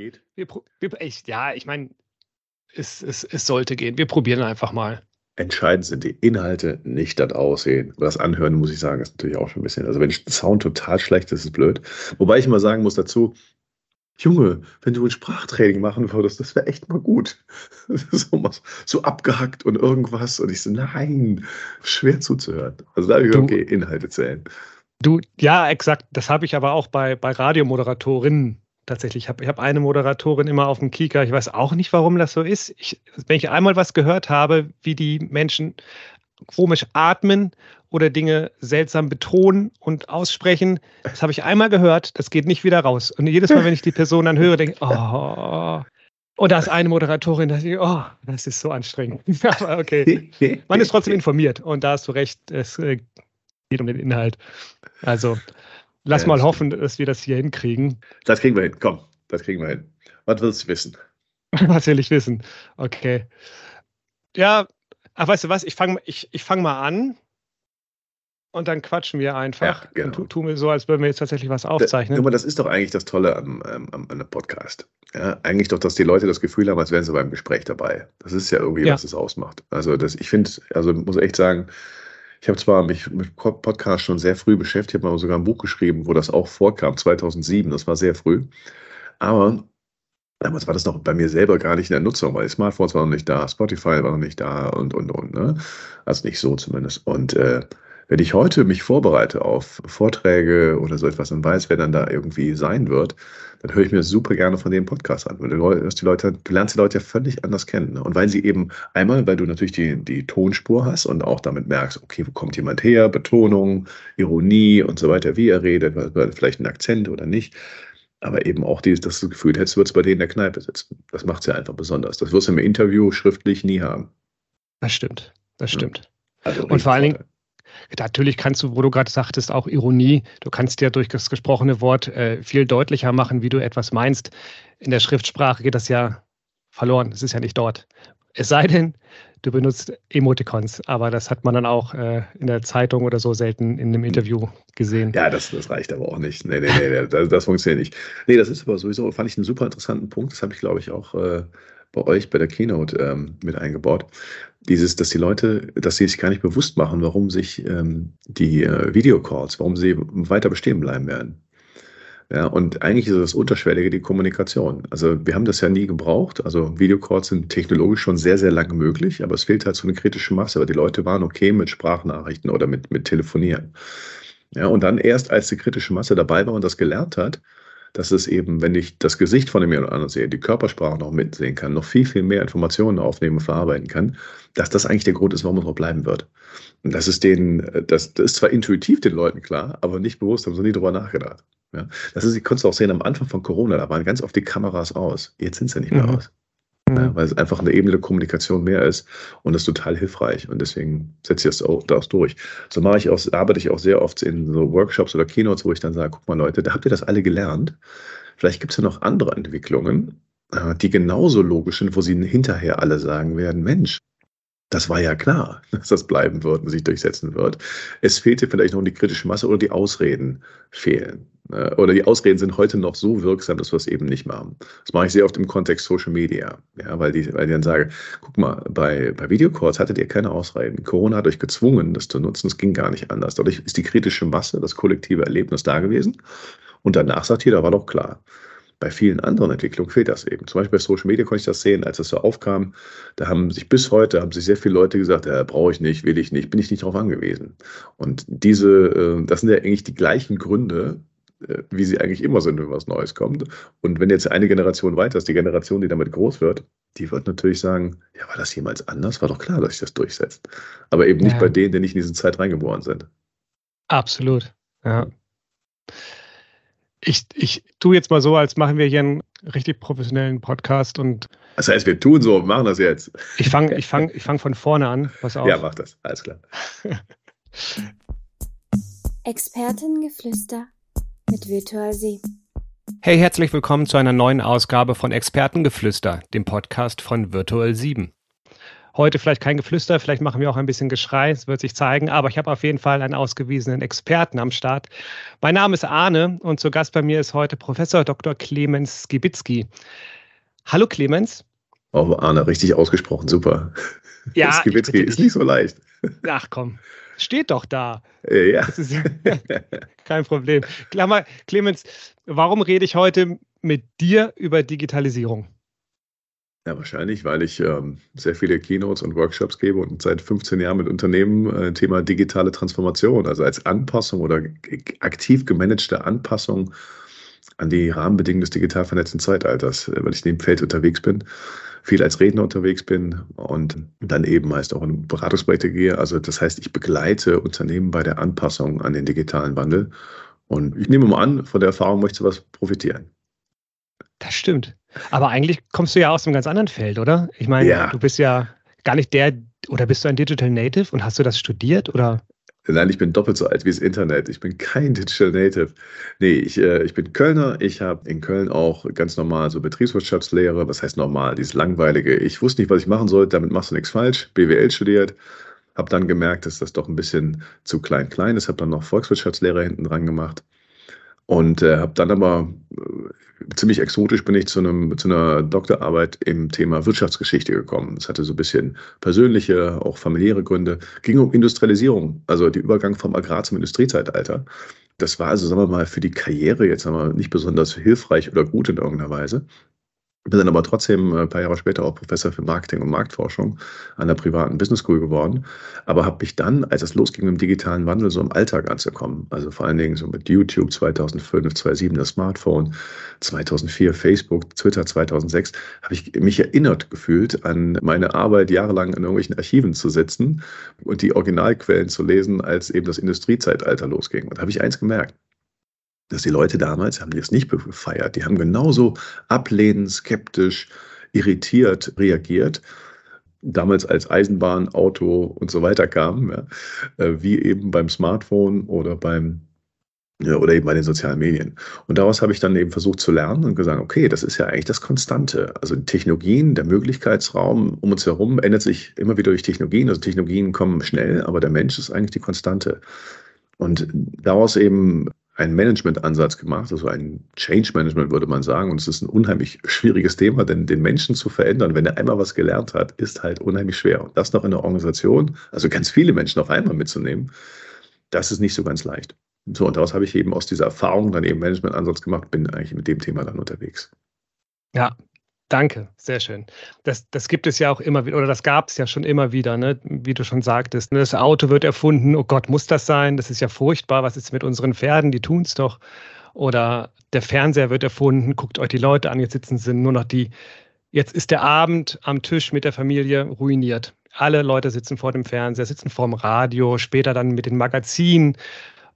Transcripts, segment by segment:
Geht? Wir, wir, ich, ja, ich meine, es, es, es sollte gehen. Wir probieren einfach mal. Entscheidend sind die Inhalte, nicht das Aussehen. Das Anhören, muss ich sagen, ist natürlich auch schon ein bisschen. Also, wenn der Sound total schlecht ist, ist es blöd. Wobei ich mal sagen muss dazu, Junge, wenn du ein Sprachtraining machen würdest, das wäre echt mal gut. so, so, abgehackt und irgendwas. Und ich so, nein, schwer zuzuhören. Also da habe ich, okay, Inhalte zählen. Du, ja, exakt. Das habe ich aber auch bei, bei Radiomoderatorinnen tatsächlich. Ich habe hab eine Moderatorin immer auf dem Kieker. Ich weiß auch nicht, warum das so ist. Ich, wenn ich einmal was gehört habe, wie die Menschen komisch atmen oder Dinge seltsam betonen und aussprechen. Das habe ich einmal gehört, das geht nicht wieder raus. Und jedes Mal, wenn ich die Person dann höre, denke ich, oh. Und da ist eine Moderatorin, da ich, oh, das ist so anstrengend. Aber okay, man ist trotzdem informiert und da hast du recht, es äh, geht um den Inhalt. Also lass ja, mal hoffen, dass wir das hier hinkriegen. Das kriegen wir hin, komm, das kriegen wir hin. Was willst du wissen? Was will ich wissen? Okay. Ja, ach, weißt du was, ich fange ich, ich fang mal an und dann quatschen wir einfach ja, genau. und tun wir so, als würden wir jetzt tatsächlich was aufzeichnen. Aber das ist doch eigentlich das Tolle am, am, am Podcast. Ja, eigentlich doch, dass die Leute das Gefühl haben, als wären sie beim Gespräch dabei. Das ist ja irgendwie, ja. was es ausmacht. Also das, ich finde, also muss echt sagen, ich habe zwar mich mit Podcast schon sehr früh beschäftigt, habe mal sogar ein Buch geschrieben, wo das auch vorkam, 2007, das war sehr früh. Aber Damals war das noch bei mir selber gar nicht in der Nutzung, weil Smartphones waren noch nicht da, Spotify war noch nicht da und, und, und. Ne? Also nicht so zumindest. Und äh, wenn ich heute mich vorbereite auf Vorträge oder so etwas und weiß, wer dann da irgendwie sein wird, dann höre ich mir super gerne von dem Podcast an. Weil du, die Leute, du lernst die Leute ja völlig anders kennen. Ne? Und weil sie eben einmal, weil du natürlich die, die Tonspur hast und auch damit merkst, okay, wo kommt jemand her, Betonung, Ironie und so weiter, wie er redet, vielleicht ein Akzent oder nicht. Aber eben auch dieses, dass du das Gefühl hättest, du würdest bei denen in der Kneipe sitzen. Das macht es ja einfach besonders. Das wirst du im Interview schriftlich nie haben. Das stimmt. Das stimmt. Also und vor allen Dingen, Natürlich kannst du, wo du gerade sagtest, auch Ironie. Du kannst ja durch das gesprochene Wort äh, viel deutlicher machen, wie du etwas meinst. In der Schriftsprache geht das ja verloren. Es ist ja nicht dort. Es sei denn, du benutzt Emoticons, aber das hat man dann auch äh, in der Zeitung oder so selten in einem Interview gesehen. Ja, das, das reicht aber auch nicht. Nee, nee, nee, das, das funktioniert nicht. Nee, das ist aber sowieso, fand ich einen super interessanten Punkt. Das habe ich, glaube ich, auch äh, bei euch bei der Keynote ähm, mit eingebaut. Dieses, dass die Leute, dass sie sich gar nicht bewusst machen, warum sich ähm, die äh, Videocalls, warum sie weiter bestehen bleiben werden. Ja, und eigentlich ist das Unterschwellige die Kommunikation. Also wir haben das ja nie gebraucht. Also Videocalls sind technologisch schon sehr, sehr lange möglich, aber es fehlt halt so eine kritische Masse, weil die Leute waren okay mit Sprachnachrichten oder mit, mit Telefonieren. Ja, und dann erst, als die kritische Masse dabei war und das gelernt hat, dass es eben, wenn ich das Gesicht von dem jemand anderen sehe, die Körpersprache noch mitsehen kann, noch viel, viel mehr Informationen aufnehmen und verarbeiten kann, dass das eigentlich der Grund ist, warum es noch bleiben wird. Und das ist denen, das, das ist zwar intuitiv den Leuten klar, aber nicht bewusst, haben sie nie drüber nachgedacht. Ja, das ist, ich konnte es auch sehen am Anfang von Corona, da waren ganz oft die Kameras aus. Jetzt sind sie nicht mehr mhm. aus. Ja, mhm. weil es einfach eine Ebene der Kommunikation mehr ist und das ist total hilfreich. Und deswegen setze ich das auch, das durch. So mache ich auch, arbeite ich auch sehr oft in so Workshops oder Keynotes, wo ich dann sage, guck mal Leute, da habt ihr das alle gelernt. Vielleicht gibt es ja noch andere Entwicklungen, äh, die genauso logisch sind, wo sie hinterher alle sagen werden, Mensch, das war ja klar, dass das bleiben wird und sich durchsetzen wird. Es fehlte vielleicht noch die kritische Masse oder die Ausreden fehlen. Äh, oder die Ausreden sind heute noch so wirksam, dass wir es eben nicht machen. Das mache ich sehr oft im Kontext Social Media. Ja, weil, die, weil ich dann sage, guck mal, bei, bei Videocalls hattet ihr keine Ausreden. Corona hat euch gezwungen, das zu nutzen. Es ging gar nicht anders. Dadurch ist die kritische Masse, das kollektive Erlebnis da gewesen. Und danach sagt ihr, da war doch klar. Bei vielen anderen Entwicklungen fehlt das eben. Zum Beispiel bei Social Media konnte ich das sehen, als das so aufkam. Da haben sich bis heute haben sich sehr viele Leute gesagt, ja, brauche ich nicht, will ich nicht, bin ich nicht darauf angewiesen. Und diese, äh, das sind ja eigentlich die gleichen Gründe, äh, wie sie eigentlich immer sind, wenn was Neues kommt. Und wenn jetzt eine Generation weiter ist, die Generation, die damit groß wird, die wird natürlich sagen, ja, war das jemals anders? War doch klar, dass sich das durchsetzt. Aber eben nicht ja. bei denen, die nicht in diese Zeit reingeboren sind. Absolut, ja. Ich, ich tue jetzt mal so, als machen wir hier einen richtig professionellen Podcast und. Das heißt, wir tun so, machen das jetzt. Ich fange ich fang, ich fang von vorne an. Pass auf. Ja, mach das. Alles klar. Expertengeflüster mit Virtual Sie. Hey, herzlich willkommen zu einer neuen Ausgabe von Expertengeflüster, dem Podcast von Virtual 7. Heute vielleicht kein Geflüster, vielleicht machen wir auch ein bisschen Geschrei, es wird sich zeigen, aber ich habe auf jeden Fall einen ausgewiesenen Experten am Start. Mein Name ist Arne und zu Gast bei mir ist heute Professor Dr. Clemens Skibitzky. Hallo Clemens. Oh, Arne, richtig ausgesprochen, super. Ja, Skibitzky ist nicht so leicht. Ach komm, steht doch da. Ja. kein Problem. Klammer, Clemens, warum rede ich heute mit dir über Digitalisierung? Ja, wahrscheinlich, weil ich ähm, sehr viele Keynotes und Workshops gebe und seit 15 Jahren mit Unternehmen äh, Thema digitale Transformation, also als Anpassung oder aktiv gemanagte Anpassung an die Rahmenbedingungen des digital vernetzten Zeitalters, äh, weil ich in dem Feld unterwegs bin, viel als Redner unterwegs bin und dann eben meist auch in Beratungsprojekte gehe. Also das heißt, ich begleite Unternehmen bei der Anpassung an den digitalen Wandel. Und ich nehme mal an, von der Erfahrung möchte du was profitieren. Das stimmt. Aber eigentlich kommst du ja aus einem ganz anderen Feld, oder? Ich meine, ja. du bist ja gar nicht der, oder bist du ein Digital Native und hast du das studiert oder? Nein, ich bin doppelt so alt wie das Internet. Ich bin kein Digital Native. Nee, ich, äh, ich bin Kölner. Ich habe in Köln auch ganz normal so Betriebswirtschaftslehre. Was heißt normal? Dieses langweilige. Ich wusste nicht, was ich machen sollte. Damit machst du nichts falsch. BWL studiert. Habe dann gemerkt, dass das doch ein bisschen zu klein-klein ist. Habe dann noch Volkswirtschaftslehre hinten dran gemacht. Und äh, habe dann aber äh, ziemlich exotisch bin ich zu, einem, zu einer Doktorarbeit im Thema Wirtschaftsgeschichte gekommen. Das hatte so ein bisschen persönliche, auch familiäre Gründe. Ging um Industrialisierung, also der Übergang vom Agrar zum Industriezeitalter. Das war also, sagen wir mal, für die Karriere jetzt sagen wir, nicht besonders hilfreich oder gut in irgendeiner Weise. Bin dann aber trotzdem äh, ein paar Jahre später auch Professor für Marketing und Marktforschung an der privaten Business School geworden. Aber habe mich dann, als es losging mit dem digitalen Wandel, so im Alltag anzukommen, also vor allen Dingen so mit YouTube 2005, 2007 das Smartphone, 2004 Facebook, Twitter 2006, habe ich mich erinnert gefühlt an meine Arbeit, jahrelang in irgendwelchen Archiven zu sitzen und die Originalquellen zu lesen, als eben das Industriezeitalter losging. Und da habe ich eins gemerkt dass die Leute damals haben das nicht gefeiert. Die haben genauso ablehnend, skeptisch, irritiert reagiert. Damals als Eisenbahn, Auto und so weiter kamen, ja, äh, wie eben beim Smartphone oder beim ja, oder eben bei den sozialen Medien. Und daraus habe ich dann eben versucht zu lernen und gesagt, okay, das ist ja eigentlich das Konstante. Also Technologien, der Möglichkeitsraum um uns herum ändert sich immer wieder durch Technologien. Also Technologien kommen schnell, aber der Mensch ist eigentlich die Konstante. Und daraus eben einen Management-Ansatz gemacht, also ein Change-Management würde man sagen. Und es ist ein unheimlich schwieriges Thema, denn den Menschen zu verändern, wenn er einmal was gelernt hat, ist halt unheimlich schwer. Und das noch in der Organisation, also ganz viele Menschen auf einmal mitzunehmen, das ist nicht so ganz leicht. So, und daraus habe ich eben aus dieser Erfahrung dann eben Management-Ansatz gemacht, bin eigentlich mit dem Thema dann unterwegs. Ja, Danke, sehr schön. Das, das gibt es ja auch immer wieder, oder das gab es ja schon immer wieder, ne? wie du schon sagtest. Ne? Das Auto wird erfunden, oh Gott, muss das sein? Das ist ja furchtbar, was ist mit unseren Pferden? Die tun es doch. Oder der Fernseher wird erfunden, guckt euch die Leute an, jetzt sitzen sie nur noch die, jetzt ist der Abend am Tisch mit der Familie ruiniert. Alle Leute sitzen vor dem Fernseher, sitzen vor dem Radio, später dann mit den Magazinen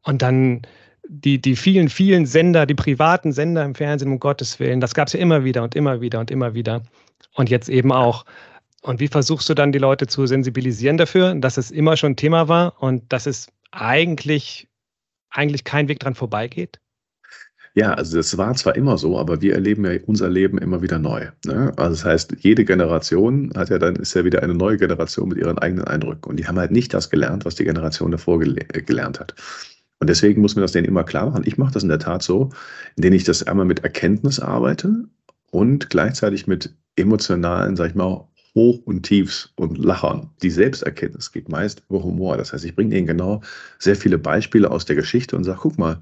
und dann die, die vielen, vielen Sender, die privaten Sender im Fernsehen, um Gottes Willen, das gab es ja immer wieder und immer wieder und immer wieder. Und jetzt eben auch. Und wie versuchst du dann die Leute zu sensibilisieren dafür, dass es immer schon Thema war und dass es eigentlich, eigentlich kein Weg dran vorbeigeht? Ja, also das war zwar immer so, aber wir erleben ja unser Leben immer wieder neu. Ne? Also das heißt, jede Generation hat ja dann ist ja wieder eine neue Generation mit ihren eigenen Eindrücken. Und die haben halt nicht das gelernt, was die Generation davor gele gelernt hat. Und deswegen muss man das denen immer klar machen. Ich mache das in der Tat so, indem ich das einmal mit Erkenntnis arbeite und gleichzeitig mit emotionalen, sag ich mal, Hoch und Tiefs und Lachern. Die Selbsterkenntnis geht meist über Humor. Das heißt, ich bringe ihnen genau sehr viele Beispiele aus der Geschichte und sage, guck mal,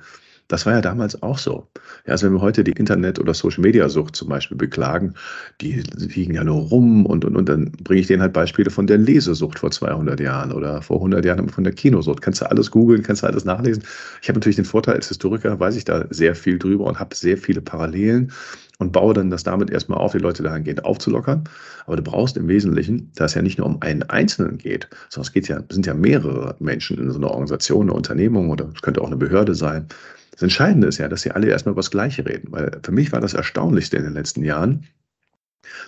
das war ja damals auch so. Ja, also wenn wir heute die Internet- oder Social-Media-Sucht zum Beispiel beklagen, die liegen ja nur rum und, und, und dann bringe ich denen halt Beispiele von der Lesesucht vor 200 Jahren oder vor 100 Jahren von der Kinosucht. Kannst du alles googeln, kannst du alles nachlesen. Ich habe natürlich den Vorteil, als Historiker weiß ich da sehr viel drüber und habe sehr viele Parallelen und baue dann das damit erstmal auf, die Leute dahingehend aufzulockern. Aber du brauchst im Wesentlichen, da es ja nicht nur um einen Einzelnen geht, sondern es geht ja, sind ja mehrere Menschen in so einer Organisation, eine Unternehmung oder es könnte auch eine Behörde sein das Entscheidende ist ja, dass sie alle erstmal über das Gleiche reden. Weil für mich war das Erstaunlichste in den letzten Jahren,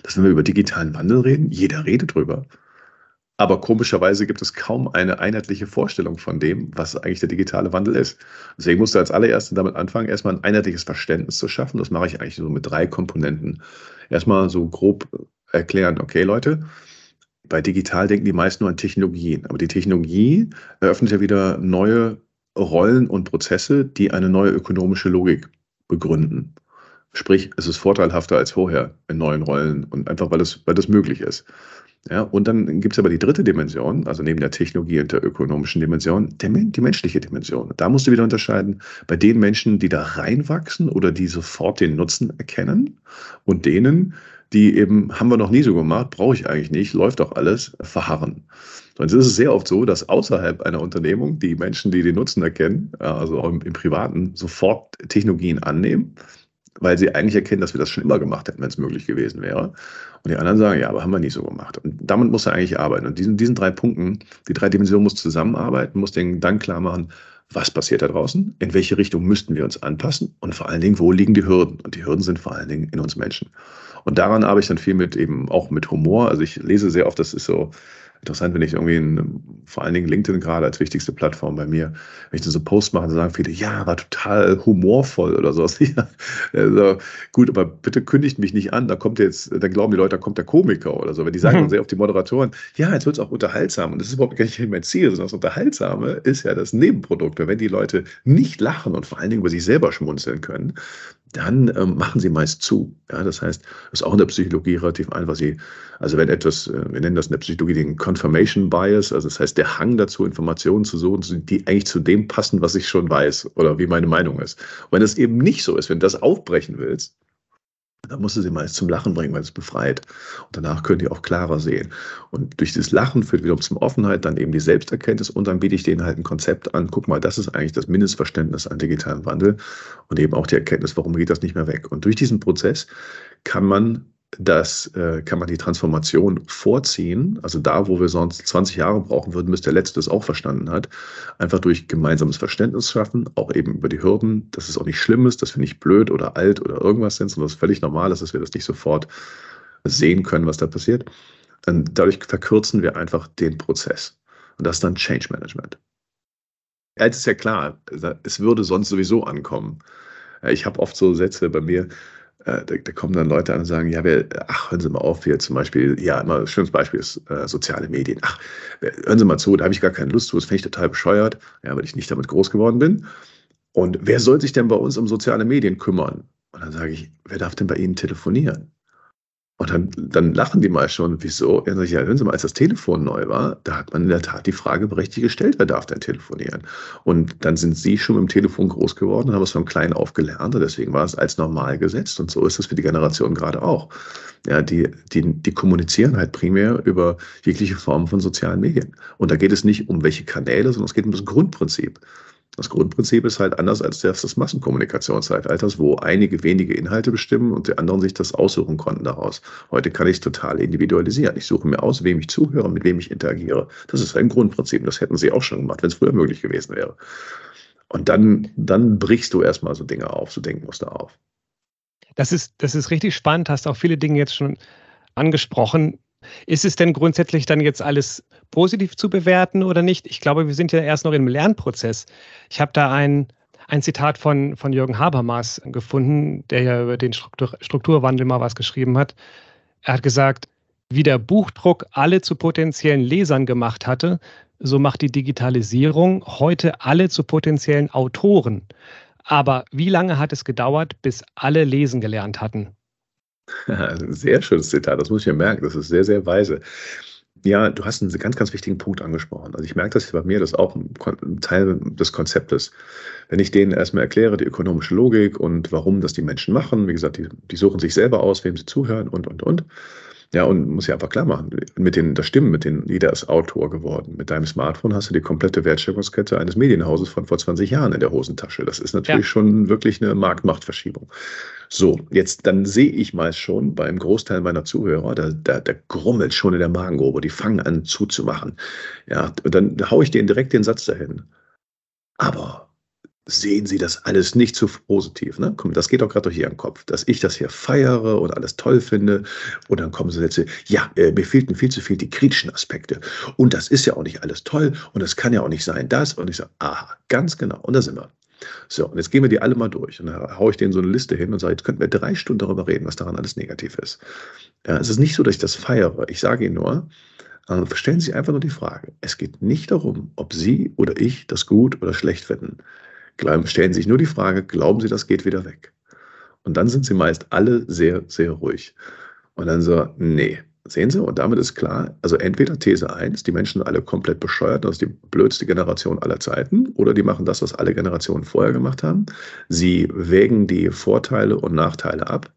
dass wenn wir über digitalen Wandel reden, jeder redet drüber. Aber komischerweise gibt es kaum eine einheitliche Vorstellung von dem, was eigentlich der digitale Wandel ist. Deswegen musst du als allererstes damit anfangen, erstmal ein einheitliches Verständnis zu schaffen. Das mache ich eigentlich so mit drei Komponenten. Erstmal so grob erklären, okay Leute, Bei digital denken die meisten nur an Technologien. Aber die Technologie eröffnet ja wieder neue Rollen und Prozesse, die eine neue ökonomische Logik begründen. Sprich, es ist vorteilhafter als vorher in neuen Rollen und einfach, weil es, weil das möglich ist. Ja, und dann gibt es aber die dritte Dimension, also neben der Technologie und der ökonomischen Dimension, der, die menschliche Dimension. Da musst du wieder unterscheiden bei den Menschen, die da reinwachsen oder die sofort den Nutzen erkennen und denen, die eben, haben wir noch nie so gemacht, brauche ich eigentlich nicht, läuft doch alles, verharren. Sonst ist es sehr oft so, dass außerhalb einer Unternehmung die Menschen, die den Nutzen erkennen, also im, im Privaten, sofort Technologien annehmen weil sie eigentlich erkennen, dass wir das schon immer gemacht hätten, wenn es möglich gewesen wäre. Und die anderen sagen, ja, aber haben wir nicht so gemacht. Und damit muss er eigentlich arbeiten. Und diesen, diesen drei Punkten, die drei Dimensionen muss zusammenarbeiten, muss denen dann klar machen, was passiert da draußen, in welche Richtung müssten wir uns anpassen und vor allen Dingen, wo liegen die Hürden? Und die Hürden sind vor allen Dingen in uns Menschen. Und daran arbeite ich dann viel mit eben auch mit Humor. Also ich lese sehr oft, das ist so, interessant, wenn ich irgendwie, in, vor allen Dingen LinkedIn gerade als wichtigste Plattform bei mir, wenn ich dann so Post mache, dann sagen viele, ja, war total humorvoll oder sowas. Ja, also, gut, aber bitte kündigt mich nicht an, da kommt jetzt, dann glauben die Leute, da kommt der Komiker oder so. Wenn die sagen mhm. dann sehr oft die Moderatoren, ja, jetzt wird es auch unterhaltsam. Und das ist überhaupt gar nicht mein Ziel, sondern das Unterhaltsame ist ja das Nebenprodukt. Wenn die Leute nicht lachen und vor allen Dingen über sich selber schmunzeln können, dann ähm, machen sie meist zu. Ja, das heißt, das ist auch in der Psychologie relativ einfach. Sie, also wenn etwas, äh, wir nennen das in der Psychologie den Confirmation Bias, also das heißt der Hang dazu, Informationen zu suchen, die eigentlich zu dem passen, was ich schon weiß oder wie meine Meinung ist. Und wenn das eben nicht so ist, wenn du das aufbrechen willst, dann musst du sie meist zum Lachen bringen, weil es befreit. Und danach können die auch klarer sehen. Und durch dieses Lachen führt wiederum zum Offenheit, dann eben die Selbsterkenntnis und dann biete ich denen halt ein Konzept an. Guck mal, das ist eigentlich das Mindestverständnis an digitalen Wandel und eben auch die Erkenntnis, warum geht das nicht mehr weg. Und durch diesen Prozess kann man das äh, kann man die Transformation vorziehen. Also da, wo wir sonst 20 Jahre brauchen würden, bis der Letzte es auch verstanden hat. Einfach durch gemeinsames Verständnis schaffen, auch eben über die Hürden, dass es auch nicht schlimm ist, dass wir nicht blöd oder alt oder irgendwas sind, sondern es völlig normal ist, dass wir das nicht sofort sehen können, was da passiert. Und dadurch verkürzen wir einfach den Prozess. Und das ist dann Change Management. Eins ist ja klar, es würde sonst sowieso ankommen. Ich habe oft so Sätze bei mir, da, da, kommen dann Leute an und sagen, ja, wir, ach, hören Sie mal auf, wir zum Beispiel, ja, immer ein schönes Beispiel ist äh, soziale Medien. Ach, hören Sie mal zu, da habe ich gar keine Lust zu, das finde ich total bescheuert, ja, weil ich nicht damit groß geworden bin. Und wer soll sich denn bei uns um soziale Medien kümmern? Und dann sage ich, wer darf denn bei Ihnen telefonieren? Und dann, dann lachen die mal schon, wieso? Ja, ja, hören Sie mal, als das Telefon neu war, da hat man in der Tat die Frage berechtigt gestellt, wer darf denn telefonieren? Und dann sind Sie schon mit dem Telefon groß geworden haben es von klein auf gelernt und deswegen war es als normal gesetzt und so ist es für die Generation gerade auch. Ja, die, die, die kommunizieren halt primär über jegliche Formen von sozialen Medien. Und da geht es nicht um welche Kanäle, sondern es geht um das Grundprinzip. Das Grundprinzip ist halt anders als das des Massenkommunikationszeitalters, wo einige wenige Inhalte bestimmen und die anderen sich das aussuchen konnten daraus. Heute kann ich es total individualisieren. Ich suche mir aus, wem ich zuhöre, mit wem ich interagiere. Das ist ein Grundprinzip. Das hätten sie auch schon gemacht, wenn es früher möglich gewesen wäre. Und dann, dann brichst du erstmal so Dinge auf, so Denkmuster auf. Das ist, das ist richtig spannend, hast auch viele Dinge jetzt schon angesprochen. Ist es denn grundsätzlich dann jetzt alles positiv zu bewerten oder nicht? Ich glaube, wir sind ja erst noch im Lernprozess. Ich habe da ein, ein Zitat von, von Jürgen Habermas gefunden, der ja über den Struktur, Strukturwandel mal was geschrieben hat. Er hat gesagt, wie der Buchdruck alle zu potenziellen Lesern gemacht hatte, so macht die Digitalisierung heute alle zu potenziellen Autoren. Aber wie lange hat es gedauert, bis alle lesen gelernt hatten? Sehr schönes Zitat, das muss ich mir merken, das ist sehr, sehr weise. Ja, du hast einen ganz, ganz wichtigen Punkt angesprochen. Also ich merke das bei mir, das ist auch ein Teil des Konzeptes. Wenn ich denen erstmal erkläre, die ökonomische Logik und warum das die Menschen machen, wie gesagt, die, die suchen sich selber aus, wem sie zuhören und, und, und. Ja, und muss ja einfach klar machen, mit den, das stimmt, mit den, jeder ist Autor geworden. Mit deinem Smartphone hast du die komplette Wertschöpfungskette eines Medienhauses von vor 20 Jahren in der Hosentasche. Das ist natürlich ja. schon wirklich eine Marktmachtverschiebung. So, jetzt dann sehe ich mal schon beim Großteil meiner Zuhörer, da, da, da grummelt schon in der Magengrube, die fangen an zuzumachen. Ja, und dann haue ich denen direkt den Satz dahin. Aber sehen Sie das alles nicht zu positiv. Ne? Komm, das geht doch gerade durch Ihren Kopf, dass ich das hier feiere und alles toll finde. Und dann kommen Sie Sätze, ja, äh, mir fehlten viel zu viel die kritischen Aspekte. Und das ist ja auch nicht alles toll und es kann ja auch nicht sein, das. Und ich sage, aha, ganz genau. Und da sind wir. So, und jetzt gehen wir die alle mal durch. Und dann haue ich denen so eine Liste hin und sage, jetzt könnten wir drei Stunden darüber reden, was daran alles negativ ist. Ja, es ist nicht so, dass ich das feiere. Ich sage Ihnen nur, Also stellen Sie einfach nur die Frage. Es geht nicht darum, ob Sie oder ich das gut oder schlecht finden. Stellen sich nur die Frage, glauben Sie, das geht wieder weg? Und dann sind Sie meist alle sehr, sehr ruhig. Und dann so, nee, Sehen Sie, und damit ist klar, also entweder These 1, die Menschen sind alle komplett bescheuert, das ist die blödste Generation aller Zeiten, oder die machen das, was alle Generationen vorher gemacht haben. Sie wägen die Vorteile und Nachteile ab,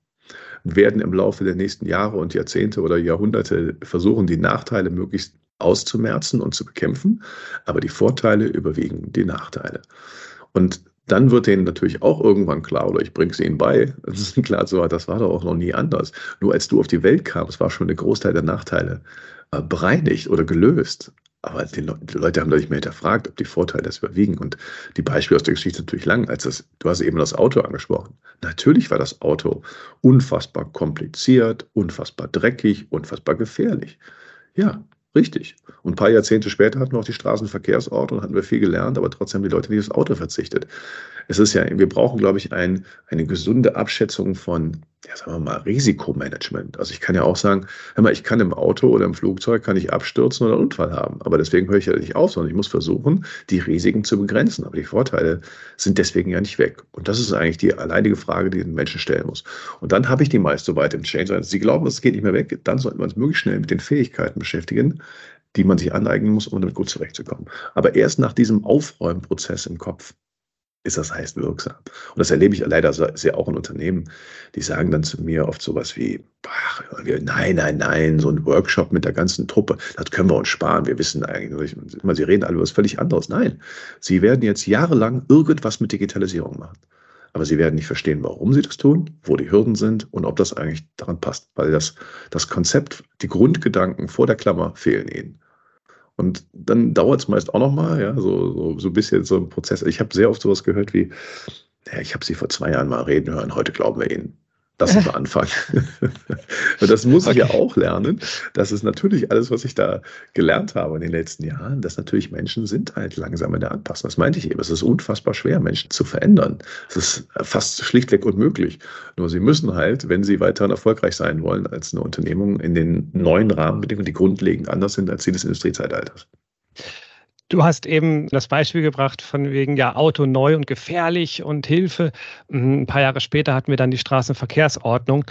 werden im Laufe der nächsten Jahre und Jahrzehnte oder Jahrhunderte versuchen, die Nachteile möglichst auszumerzen und zu bekämpfen, aber die Vorteile überwiegen die Nachteile. Und dann wird denen natürlich auch irgendwann klar, oder ich bringe es ihnen bei, das ist klar, so, das war doch auch noch nie anders. Nur als du auf die Welt kamst, war schon der Großteil der Nachteile äh, bereinigt oder gelöst. Aber die, Le die Leute haben da nicht mehr hinterfragt, ob die Vorteile das überwiegen. Und die Beispiele aus der Geschichte natürlich lang. Als das, du hast eben das Auto angesprochen. Natürlich war das Auto unfassbar kompliziert, unfassbar dreckig, unfassbar gefährlich. Ja, Richtig. Und ein paar Jahrzehnte später hatten wir auch die Straßenverkehrsordnung, hatten wir viel gelernt, aber trotzdem haben die Leute nicht aufs Auto verzichtet. Es ist ja, wir brauchen, glaube ich, ein, eine gesunde Abschätzung von, ja, sagen wir mal, Risikomanagement. Also ich kann ja auch sagen, hör mal, ich kann im Auto oder im Flugzeug kann ich abstürzen oder einen Unfall haben. Aber deswegen höre ich ja nicht auf, sondern ich muss versuchen, die Risiken zu begrenzen. Aber die Vorteile sind deswegen ja nicht weg. Und das ist eigentlich die alleinige Frage, die den Menschen stellen muss. Und dann habe ich die meist so weit im Change. Also sie glauben, es geht nicht mehr weg. Dann sollten wir uns möglichst schnell mit den Fähigkeiten beschäftigen, die man sich aneignen muss, um damit gut zurechtzukommen. Aber erst nach diesem Aufräumprozess im Kopf ist das heißt wirksam. Und das erlebe ich leider sehr auch in Unternehmen, die sagen dann zu mir oft sowas wie, ach, nein, nein, nein, so ein Workshop mit der ganzen Truppe, das können wir uns sparen. Wir wissen eigentlich, sie reden alle über was völlig anderes. Nein, sie werden jetzt jahrelang irgendwas mit Digitalisierung machen. Aber sie werden nicht verstehen, warum sie das tun, wo die Hürden sind und ob das eigentlich daran passt, weil das, das Konzept, die Grundgedanken vor der Klammer fehlen ihnen. Und dann dauert es meist auch nochmal, ja, so, so, so ein bisschen so ein Prozess. Ich habe sehr oft sowas gehört wie, ja, ich habe sie vor zwei Jahren mal reden hören, heute glauben wir ihnen. Das ist der Anfang. und das muss okay. ich ja auch lernen. Das ist natürlich alles, was ich da gelernt habe in den letzten Jahren, dass natürlich Menschen sind halt langsam in der Anpassung. Das meinte ich eben. Es ist unfassbar schwer, Menschen zu verändern. Es ist fast schlichtweg unmöglich. Nur sie müssen halt, wenn sie weiterhin erfolgreich sein wollen als eine Unternehmung, in den neuen Rahmenbedingungen, die grundlegend anders sind als die des Industriezeitalters. Du hast eben das Beispiel gebracht von wegen ja Auto neu und gefährlich und Hilfe. Ein paar Jahre später hatten wir dann die Straßenverkehrsordnung.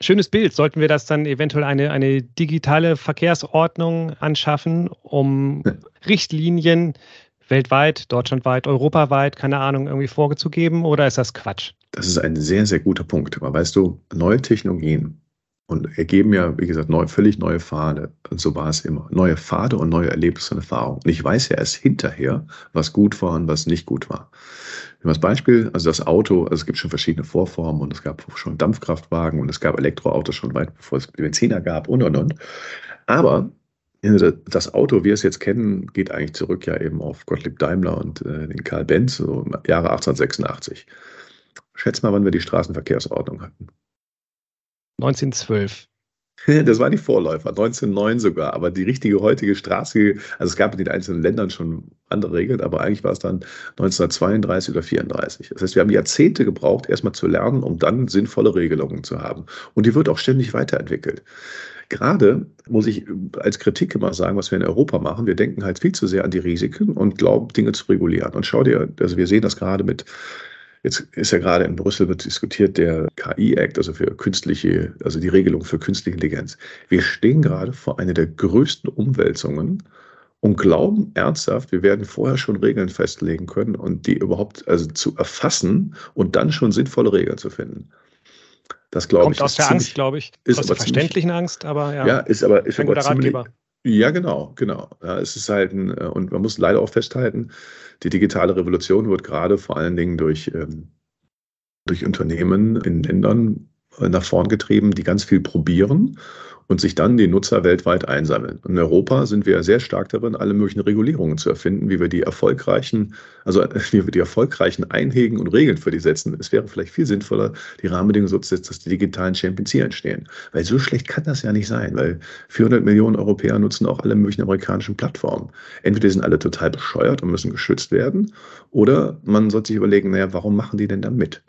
Schönes Bild. Sollten wir das dann eventuell eine, eine digitale Verkehrsordnung anschaffen, um Richtlinien weltweit, deutschlandweit, europaweit, keine Ahnung, irgendwie vorgezugeben? Oder ist das Quatsch? Das ist ein sehr, sehr guter Punkt. Aber weißt du, neue Technologien und ergeben ja, wie gesagt, neu, völlig neue Pfade. Und so war es immer. Neue Pfade und neue Erlebnisse und Erfahrungen. Und ich weiß ja erst hinterher, was gut war und was nicht gut war. Als Beispiel, also das Auto, also es gibt schon verschiedene Vorformen und es gab schon Dampfkraftwagen und es gab Elektroautos schon weit bevor es Benziner gab und und und. Aber das Auto, wie wir es jetzt kennen, geht eigentlich zurück ja eben auf Gottlieb Daimler und äh, den Karl Benz, so im Jahre 1886. Schätz mal, wann wir die Straßenverkehrsordnung hatten. 1912. Das war die Vorläufer, 1909 sogar. Aber die richtige heutige Straße, also es gab in den einzelnen Ländern schon andere Regeln, aber eigentlich war es dann 1932 oder 34. Das heißt, wir haben Jahrzehnte gebraucht, erstmal zu lernen, um dann sinnvolle Regelungen zu haben. Und die wird auch ständig weiterentwickelt. Gerade muss ich als Kritik immer sagen, was wir in Europa machen. Wir denken halt viel zu sehr an die Risiken und glauben, Dinge zu regulieren. Und schau dir, also wir sehen das gerade mit Jetzt ist ja gerade in Brüssel wird diskutiert der KI-Act, also für künstliche, also die Regelung für künstliche Intelligenz. Wir stehen gerade vor einer der größten Umwälzungen und glauben ernsthaft, wir werden vorher schon Regeln festlegen können und die überhaupt also zu erfassen und dann schon sinnvolle Regeln zu finden. Das glaube ich. Kommt aus der ziemlich, Angst, glaube ich. Ist aus der verständlichen ziemlich, Angst, aber ja. Ja, ist aber ist guter ziemlich, Ratgeber. Ja, genau, genau. Ja, es ist halt ein, äh, und man muss leider auch festhalten, die digitale Revolution wird gerade vor allen Dingen durch, ähm, durch Unternehmen in Ländern äh, nach vorn getrieben, die ganz viel probieren und sich dann die Nutzer weltweit einsammeln. In Europa sind wir sehr stark darin, alle möglichen Regulierungen zu erfinden, wie wir die erfolgreichen, also wie wir die erfolgreichen einhegen und Regeln für die setzen. Es wäre vielleicht viel sinnvoller, die Rahmenbedingungen so zu setzen, dass die digitalen Champions hier entstehen. Weil so schlecht kann das ja nicht sein, weil 400 Millionen Europäer nutzen auch alle möglichen amerikanischen Plattformen. Entweder sind alle total bescheuert und müssen geschützt werden, oder man sollte sich überlegen, naja, warum machen die denn da mit?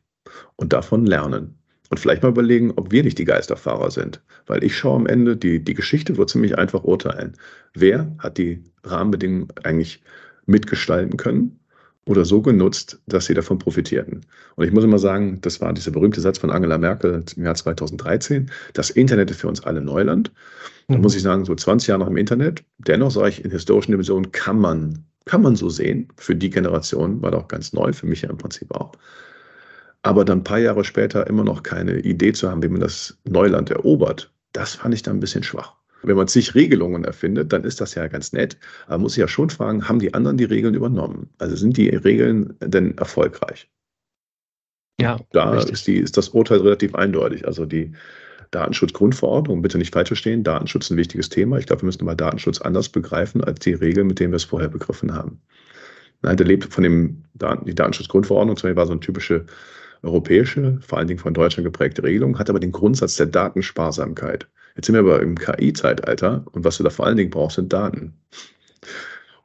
Und davon lernen. Und vielleicht mal überlegen, ob wir nicht die Geisterfahrer sind. Weil ich schaue am Ende, die, die Geschichte wird ziemlich einfach urteilen. Wer hat die Rahmenbedingungen eigentlich mitgestalten können oder so genutzt, dass sie davon profitierten. Und ich muss immer sagen, das war dieser berühmte Satz von Angela Merkel im Jahr 2013, das Internet ist für uns alle Neuland. Da mhm. muss ich sagen, so 20 Jahre nach dem Internet, dennoch sage ich, in historischen Dimensionen kann man, kann man so sehen. Für die Generation war das auch ganz neu, für mich ja im Prinzip auch. Aber dann ein paar Jahre später immer noch keine Idee zu haben, wie man das Neuland erobert, das fand ich dann ein bisschen schwach. Wenn man sich Regelungen erfindet, dann ist das ja ganz nett. Aber man muss sich ja schon fragen, haben die anderen die Regeln übernommen? Also sind die Regeln denn erfolgreich? Ja, da ist, die, ist das Urteil relativ eindeutig. Also die Datenschutzgrundverordnung, bitte nicht falsch verstehen, Datenschutz ist ein wichtiges Thema. Ich glaube, wir müssen mal Datenschutz anders begreifen als die Regeln, mit denen wir es vorher begriffen haben. Nein, der lebt von dem, die Datenschutzgrundverordnung, zum Beispiel war so eine typische europäische, vor allen Dingen von Deutschland geprägte Regelung, hat aber den Grundsatz der Datensparsamkeit. Jetzt sind wir aber im KI-Zeitalter und was du da vor allen Dingen brauchst, sind Daten.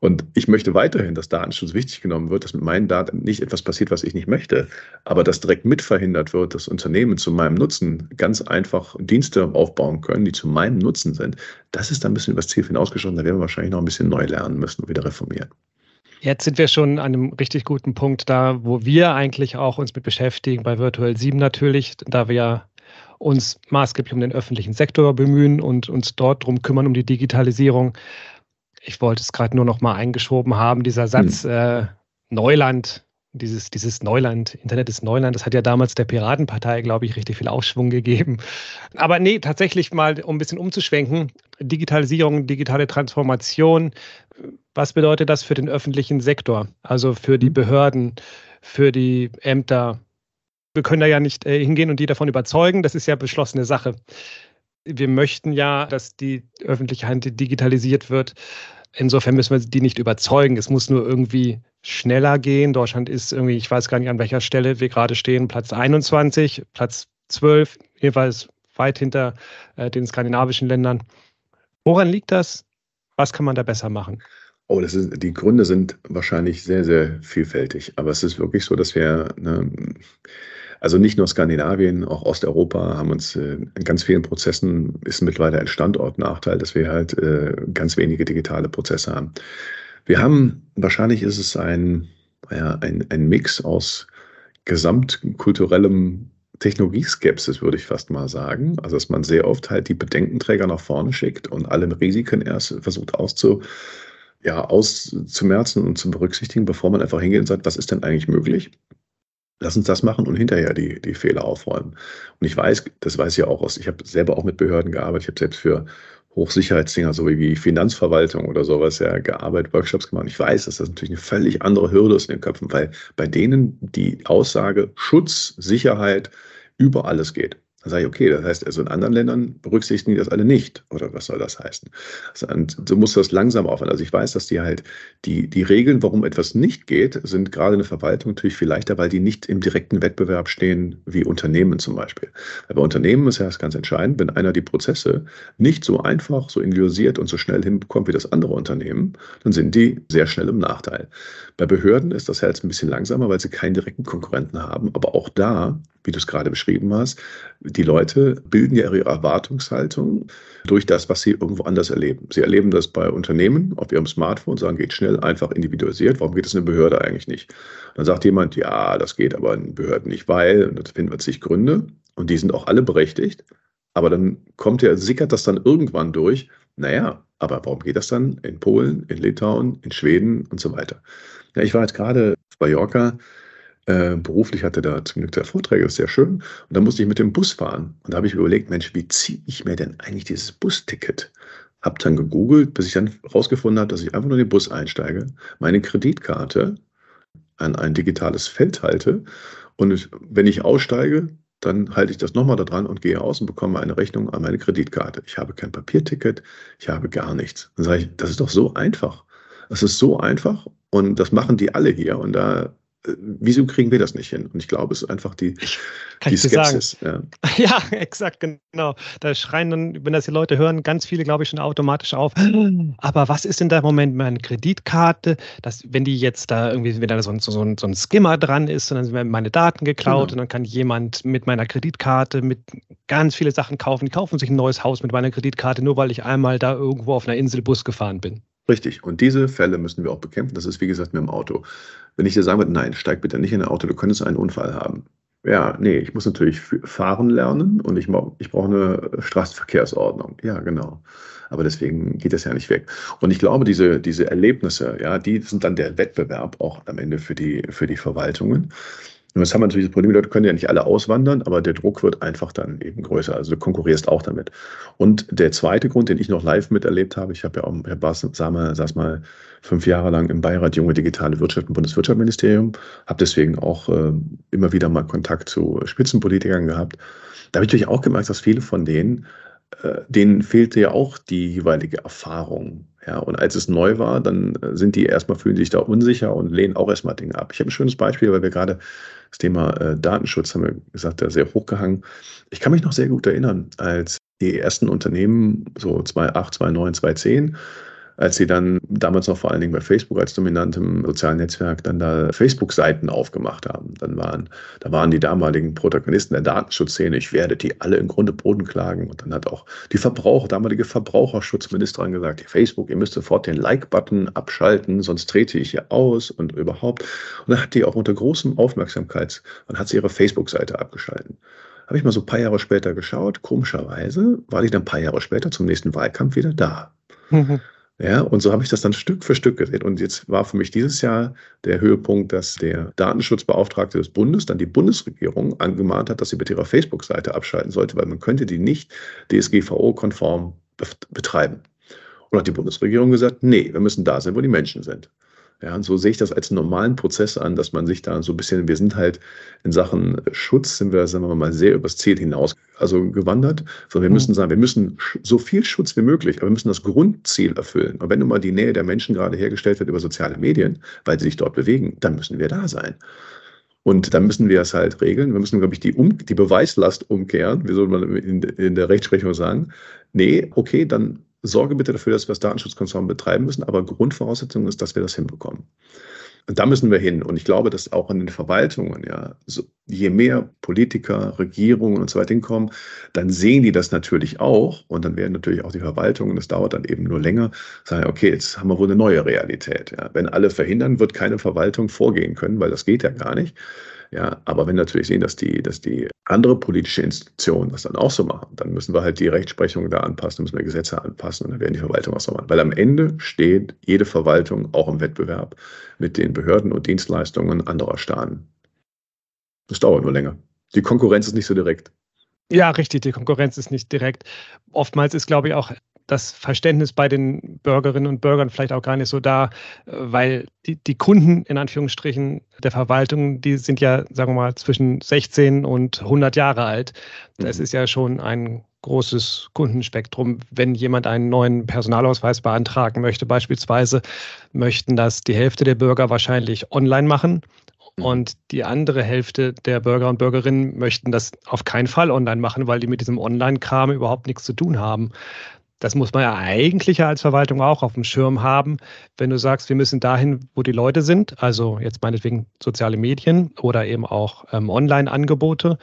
Und ich möchte weiterhin, dass Datenschutz wichtig genommen wird, dass mit meinen Daten nicht etwas passiert, was ich nicht möchte, aber dass direkt mit verhindert wird, dass Unternehmen zu meinem Nutzen ganz einfach Dienste aufbauen können, die zu meinem Nutzen sind. Das ist ein bisschen übers Ziel hinausgeschossen. Da werden wir wahrscheinlich noch ein bisschen neu lernen müssen und wieder reformieren. Jetzt sind wir schon an einem richtig guten Punkt da, wo wir eigentlich auch uns mit beschäftigen, bei Virtual 7 natürlich, da wir uns maßgeblich um den öffentlichen Sektor bemühen und uns dort drum kümmern, um die Digitalisierung. Ich wollte es gerade nur noch mal eingeschoben haben, dieser Satz hm. äh, Neuland, dieses, dieses Neuland, Internet ist Neuland, das hat ja damals der Piratenpartei, glaube ich, richtig viel Aufschwung gegeben. Aber nee, tatsächlich mal, um ein bisschen umzuschwenken, Digitalisierung, digitale Transformation, was bedeutet das für den öffentlichen Sektor, also für die mhm. Behörden, für die Ämter? Wir können da ja nicht äh, hingehen und die davon überzeugen, das ist ja beschlossene Sache. Wir möchten ja, dass die öffentliche Hand digitalisiert wird. Insofern müssen wir die nicht überzeugen. Es muss nur irgendwie schneller gehen. Deutschland ist irgendwie, ich weiß gar nicht, an welcher Stelle wir gerade stehen, Platz 21, Platz 12, jeweils weit hinter äh, den skandinavischen Ländern. Woran liegt das? Was kann man da besser machen? Oh, das ist, die Gründe sind wahrscheinlich sehr, sehr vielfältig. Aber es ist wirklich so, dass wir, ne, also nicht nur Skandinavien, auch Osteuropa haben uns äh, in ganz vielen Prozessen ist mittlerweile ein Standortnachteil, dass wir halt äh, ganz wenige digitale Prozesse haben. Wir haben, wahrscheinlich ist es ein, ja, ein, ein Mix aus gesamtkulturellem Technologieskepsis, würde ich fast mal sagen. Also, dass man sehr oft halt die Bedenkenträger nach vorne schickt und alle Risiken erst versucht auszu, ja, auszumerzen und zu berücksichtigen, bevor man einfach hingeht und sagt, was ist denn eigentlich möglich? Lass uns das machen und hinterher die, die Fehler aufräumen. Und ich weiß, das weiß ich ja auch aus, ich habe selber auch mit Behörden gearbeitet, ich habe selbst für Hochsicherheitsdinger, so wie Finanzverwaltung oder sowas, ja, gearbeitet, Workshops gemacht. Ich weiß, dass das natürlich eine völlig andere Hürde ist in den Köpfen, weil bei denen die Aussage Schutz, Sicherheit über alles geht. Dann sage ich, okay, das heißt also in anderen Ländern berücksichtigen die das alle nicht. Oder was soll das heißen? Und so muss das langsam aufhören. Also ich weiß, dass die halt, die, die Regeln, warum etwas nicht geht, sind gerade in der Verwaltung natürlich viel leichter, weil die nicht im direkten Wettbewerb stehen wie Unternehmen zum Beispiel. Aber bei Unternehmen ist ja das ganz entscheidend, wenn einer die Prozesse nicht so einfach, so individualisiert und so schnell hinbekommt wie das andere Unternehmen, dann sind die sehr schnell im Nachteil. Bei Behörden ist das halt ein bisschen langsamer, weil sie keinen direkten Konkurrenten haben. Aber auch da, wie du es gerade beschrieben hast, die Leute bilden ja ihre Erwartungshaltung durch das, was sie irgendwo anders erleben. Sie erleben das bei Unternehmen auf ihrem Smartphone, sagen, geht schnell, einfach individualisiert. Warum geht es in der Behörde eigentlich nicht? Dann sagt jemand, ja, das geht aber in Behörden nicht, weil, und da finden wir zig Gründe, und die sind auch alle berechtigt. Aber dann kommt ja, sickert das dann irgendwann durch. Naja, aber warum geht das dann in Polen, in Litauen, in Schweden und so weiter? Ja, ich war jetzt gerade auf Mallorca äh, beruflich hatte da zum Glück der Vorträge, ist sehr schön. Und da musste ich mit dem Bus fahren. Und da habe ich überlegt, Mensch, wie ziehe ich mir denn eigentlich dieses Busticket? Hab dann gegoogelt, bis ich dann rausgefunden habe, dass ich einfach nur in den Bus einsteige, meine Kreditkarte an ein digitales Feld halte und wenn ich aussteige, dann halte ich das nochmal da dran und gehe aus und bekomme eine Rechnung an meine Kreditkarte. Ich habe kein Papierticket, ich habe gar nichts. Dann sage ich, das ist doch so einfach. Das ist so einfach und das machen die alle hier und da äh, wieso kriegen wir das nicht hin? Und ich glaube, es ist einfach die, Kann die Skepsis. Ja. Ja, exakt, genau. Da schreien dann, wenn das die Leute hören, ganz viele, glaube ich, schon automatisch auf. Aber was ist in der Moment meine Kreditkarte? Dass, wenn die jetzt da irgendwie, wenn da so ein, so ein, so ein Skimmer dran ist, und dann sind meine Daten geklaut Genau. und dann kann jemand mit meiner Kreditkarte mit ganz viele Sachen kaufen. Die kaufen sich ein neues Haus mit meiner Kreditkarte, nur weil ich einmal da irgendwo auf einer Insel Bus gefahren bin. Richtig. Und diese Fälle müssen wir auch bekämpfen. Das ist, wie gesagt, mit dem Auto. Wenn ich dir sagen würde, nein, steig bitte nicht in ein Auto, du könntest einen Unfall haben. Ja, nee, ich muss natürlich fahren lernen und ich, ich brauche eine Straßenverkehrsordnung. Ja, genau. Aber deswegen geht das ja nicht weg. Und ich glaube, diese, diese Erlebnisse, ja, die sind dann der Wettbewerb auch am Ende für die, für die Verwaltungen. Und jetzt haben wir natürlich das Problem, die Leute können ja nicht alle auswandern, aber der Druck wird einfach dann eben größer. Also du konkurrierst auch damit. Und der zweite Grund, den ich noch live miterlebt habe, ich habe ja auch, Herr Bas, sag mal, saß mal fünf Jahre lang im Beirat Junge Digitale Wirtschaft im Bundeswirtschaftsministerium, habe deswegen auch äh, immer wieder mal Kontakt zu Spitzenpolitikern gehabt. Da habe ich natürlich auch gemerkt, dass viele von denen, äh, denen fehlte ja auch die jeweilige Erfahrung. Ja, und als es neu war, dann äh, sind die erstmal, fühlen sich da unsicher und lehnen auch erstmal Dinge ab. Ich habe ein schönes Beispiel, weil wir gerade das Thema äh, Datenschutz, haben wir gesagt, da sehr hochgehangen. Ich kann mich noch sehr gut erinnern, als die ersten Unternehmen, so 2008, 2009, 2010, als sie dann damals noch vor allen Dingen bei Facebook als dominantem sozialen Netzwerk dann da Facebook-Seiten aufgemacht haben. Dann waren, da waren die damaligen Protagonisten der Datenschutzszene, ich werde die alle im Grunde Boden klagen. Und dann hat auch die Verbraucher, damalige Verbraucherschutzministerin gesagt, Facebook, ihr müsst sofort den Like-Button abschalten, sonst trete ich hier aus und überhaupt. Und dann hat die auch unter großem Aufmerksamkeits und hat sie ihre Facebook-Seite abgeschalten. Habe ich mal so ein paar Jahre später geschaut. Komischerweise war die dann ein paar Jahre später zum nächsten Wahlkampf wieder da. Ja, und so habe ich das dann Stück für Stück gesehen. Und jetzt war für mich dieses Jahr der Höhepunkt, dass der Datenschutzbeauftragte des Bundes dann die Bundesregierung angemahnt hat, dass sie bitte ihre Facebook-Seite abschalten sollte, weil man könnte die nicht DSGVO-konform betreiben. Und hat die Bundesregierung gesagt, nee, wir müssen da sein, wo die Menschen sind. Ja, und so sehe ich das als normalen Prozess an, dass man sich da so ein bisschen, wir sind halt in Sachen Schutz, sind wir, sagen wir mal, sehr übers Ziel hinaus, also gewandert, sondern wir müssen sagen, wir müssen so viel Schutz wie möglich, aber wir müssen das Grundziel erfüllen. Und wenn nun mal die Nähe der Menschen gerade hergestellt wird über soziale Medien, weil sie sich dort bewegen, dann müssen wir da sein. Und dann müssen wir es halt regeln. Wir müssen, glaube ich, die, um, die Beweislast umkehren. Wie soll man in, in der Rechtsprechung sagen? Nee, okay, dann sorge bitte dafür, dass wir das datenschutzkonform betreiben müssen, aber Grundvoraussetzung ist, dass wir das hinbekommen. Und da müssen wir hin. Und ich glaube, dass auch in den Verwaltungen, ja, so, je mehr Politiker, Regierungen und so weiter hinkommen, dann sehen die das natürlich auch. Und dann werden natürlich auch die Verwaltungen, das dauert dann eben nur länger, sagen, okay, jetzt haben wir wohl eine neue Realität. Ja. Wenn alle verhindern, wird keine Verwaltung vorgehen können, weil das geht ja gar nicht. Ja, aber wenn wir natürlich sehen, dass die, dass die andere politische Institutionen das dann auch so machen, dann müssen wir halt die Rechtsprechung da anpassen, müssen wir Gesetze anpassen und dann werden die Verwaltungen auch so machen. Weil am Ende steht jede Verwaltung auch im Wettbewerb mit den Behörden und Dienstleistungen anderer Staaten. Das dauert nur länger. Die Konkurrenz ist nicht so direkt. Ja, richtig, die Konkurrenz ist nicht direkt. Oftmals ist, glaube ich, auch das Verständnis bei den Bürgerinnen und Bürgern vielleicht auch gar nicht so da, weil die, die Kunden in Anführungsstrichen der Verwaltung, die sind ja, sagen wir mal, zwischen 16 und 100 Jahre alt. Das mhm. ist ja schon ein großes Kundenspektrum. Wenn jemand einen neuen Personalausweis beantragen möchte, beispielsweise, möchten das die Hälfte der Bürger wahrscheinlich online machen. Und die andere Hälfte der Bürger und Bürgerinnen möchten das auf keinen Fall online machen, weil die mit diesem Online-Kram überhaupt nichts zu tun haben. Das muss man ja eigentlich als Verwaltung auch auf dem Schirm haben, wenn du sagst, wir müssen dahin, wo die Leute sind, also jetzt meinetwegen soziale Medien oder eben auch ähm, Online-Angebote.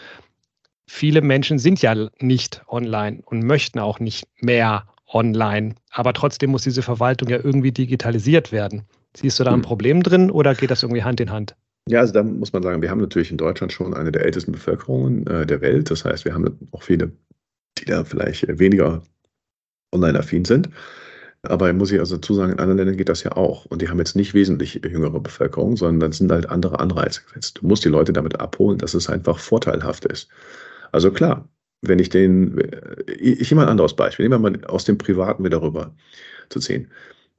Viele Menschen sind ja nicht online und möchten auch nicht mehr online, aber trotzdem muss diese Verwaltung ja irgendwie digitalisiert werden. Siehst du da ein Problem drin oder geht das irgendwie Hand in Hand? Ja, also da muss man sagen, wir haben natürlich in Deutschland schon eine der ältesten Bevölkerungen äh, der Welt. Das heißt, wir haben auch viele, die da vielleicht weniger online-affin sind. Aber muss ich also dazu sagen, in anderen Ländern geht das ja auch. Und die haben jetzt nicht wesentlich jüngere Bevölkerung, sondern dann sind halt andere Anreize gesetzt. Du musst die Leute damit abholen, dass es einfach vorteilhaft ist. Also klar, wenn ich den, ich nehme ein anderes Beispiel, nehmen wir mal aus dem Privaten wieder rüber zu ziehen.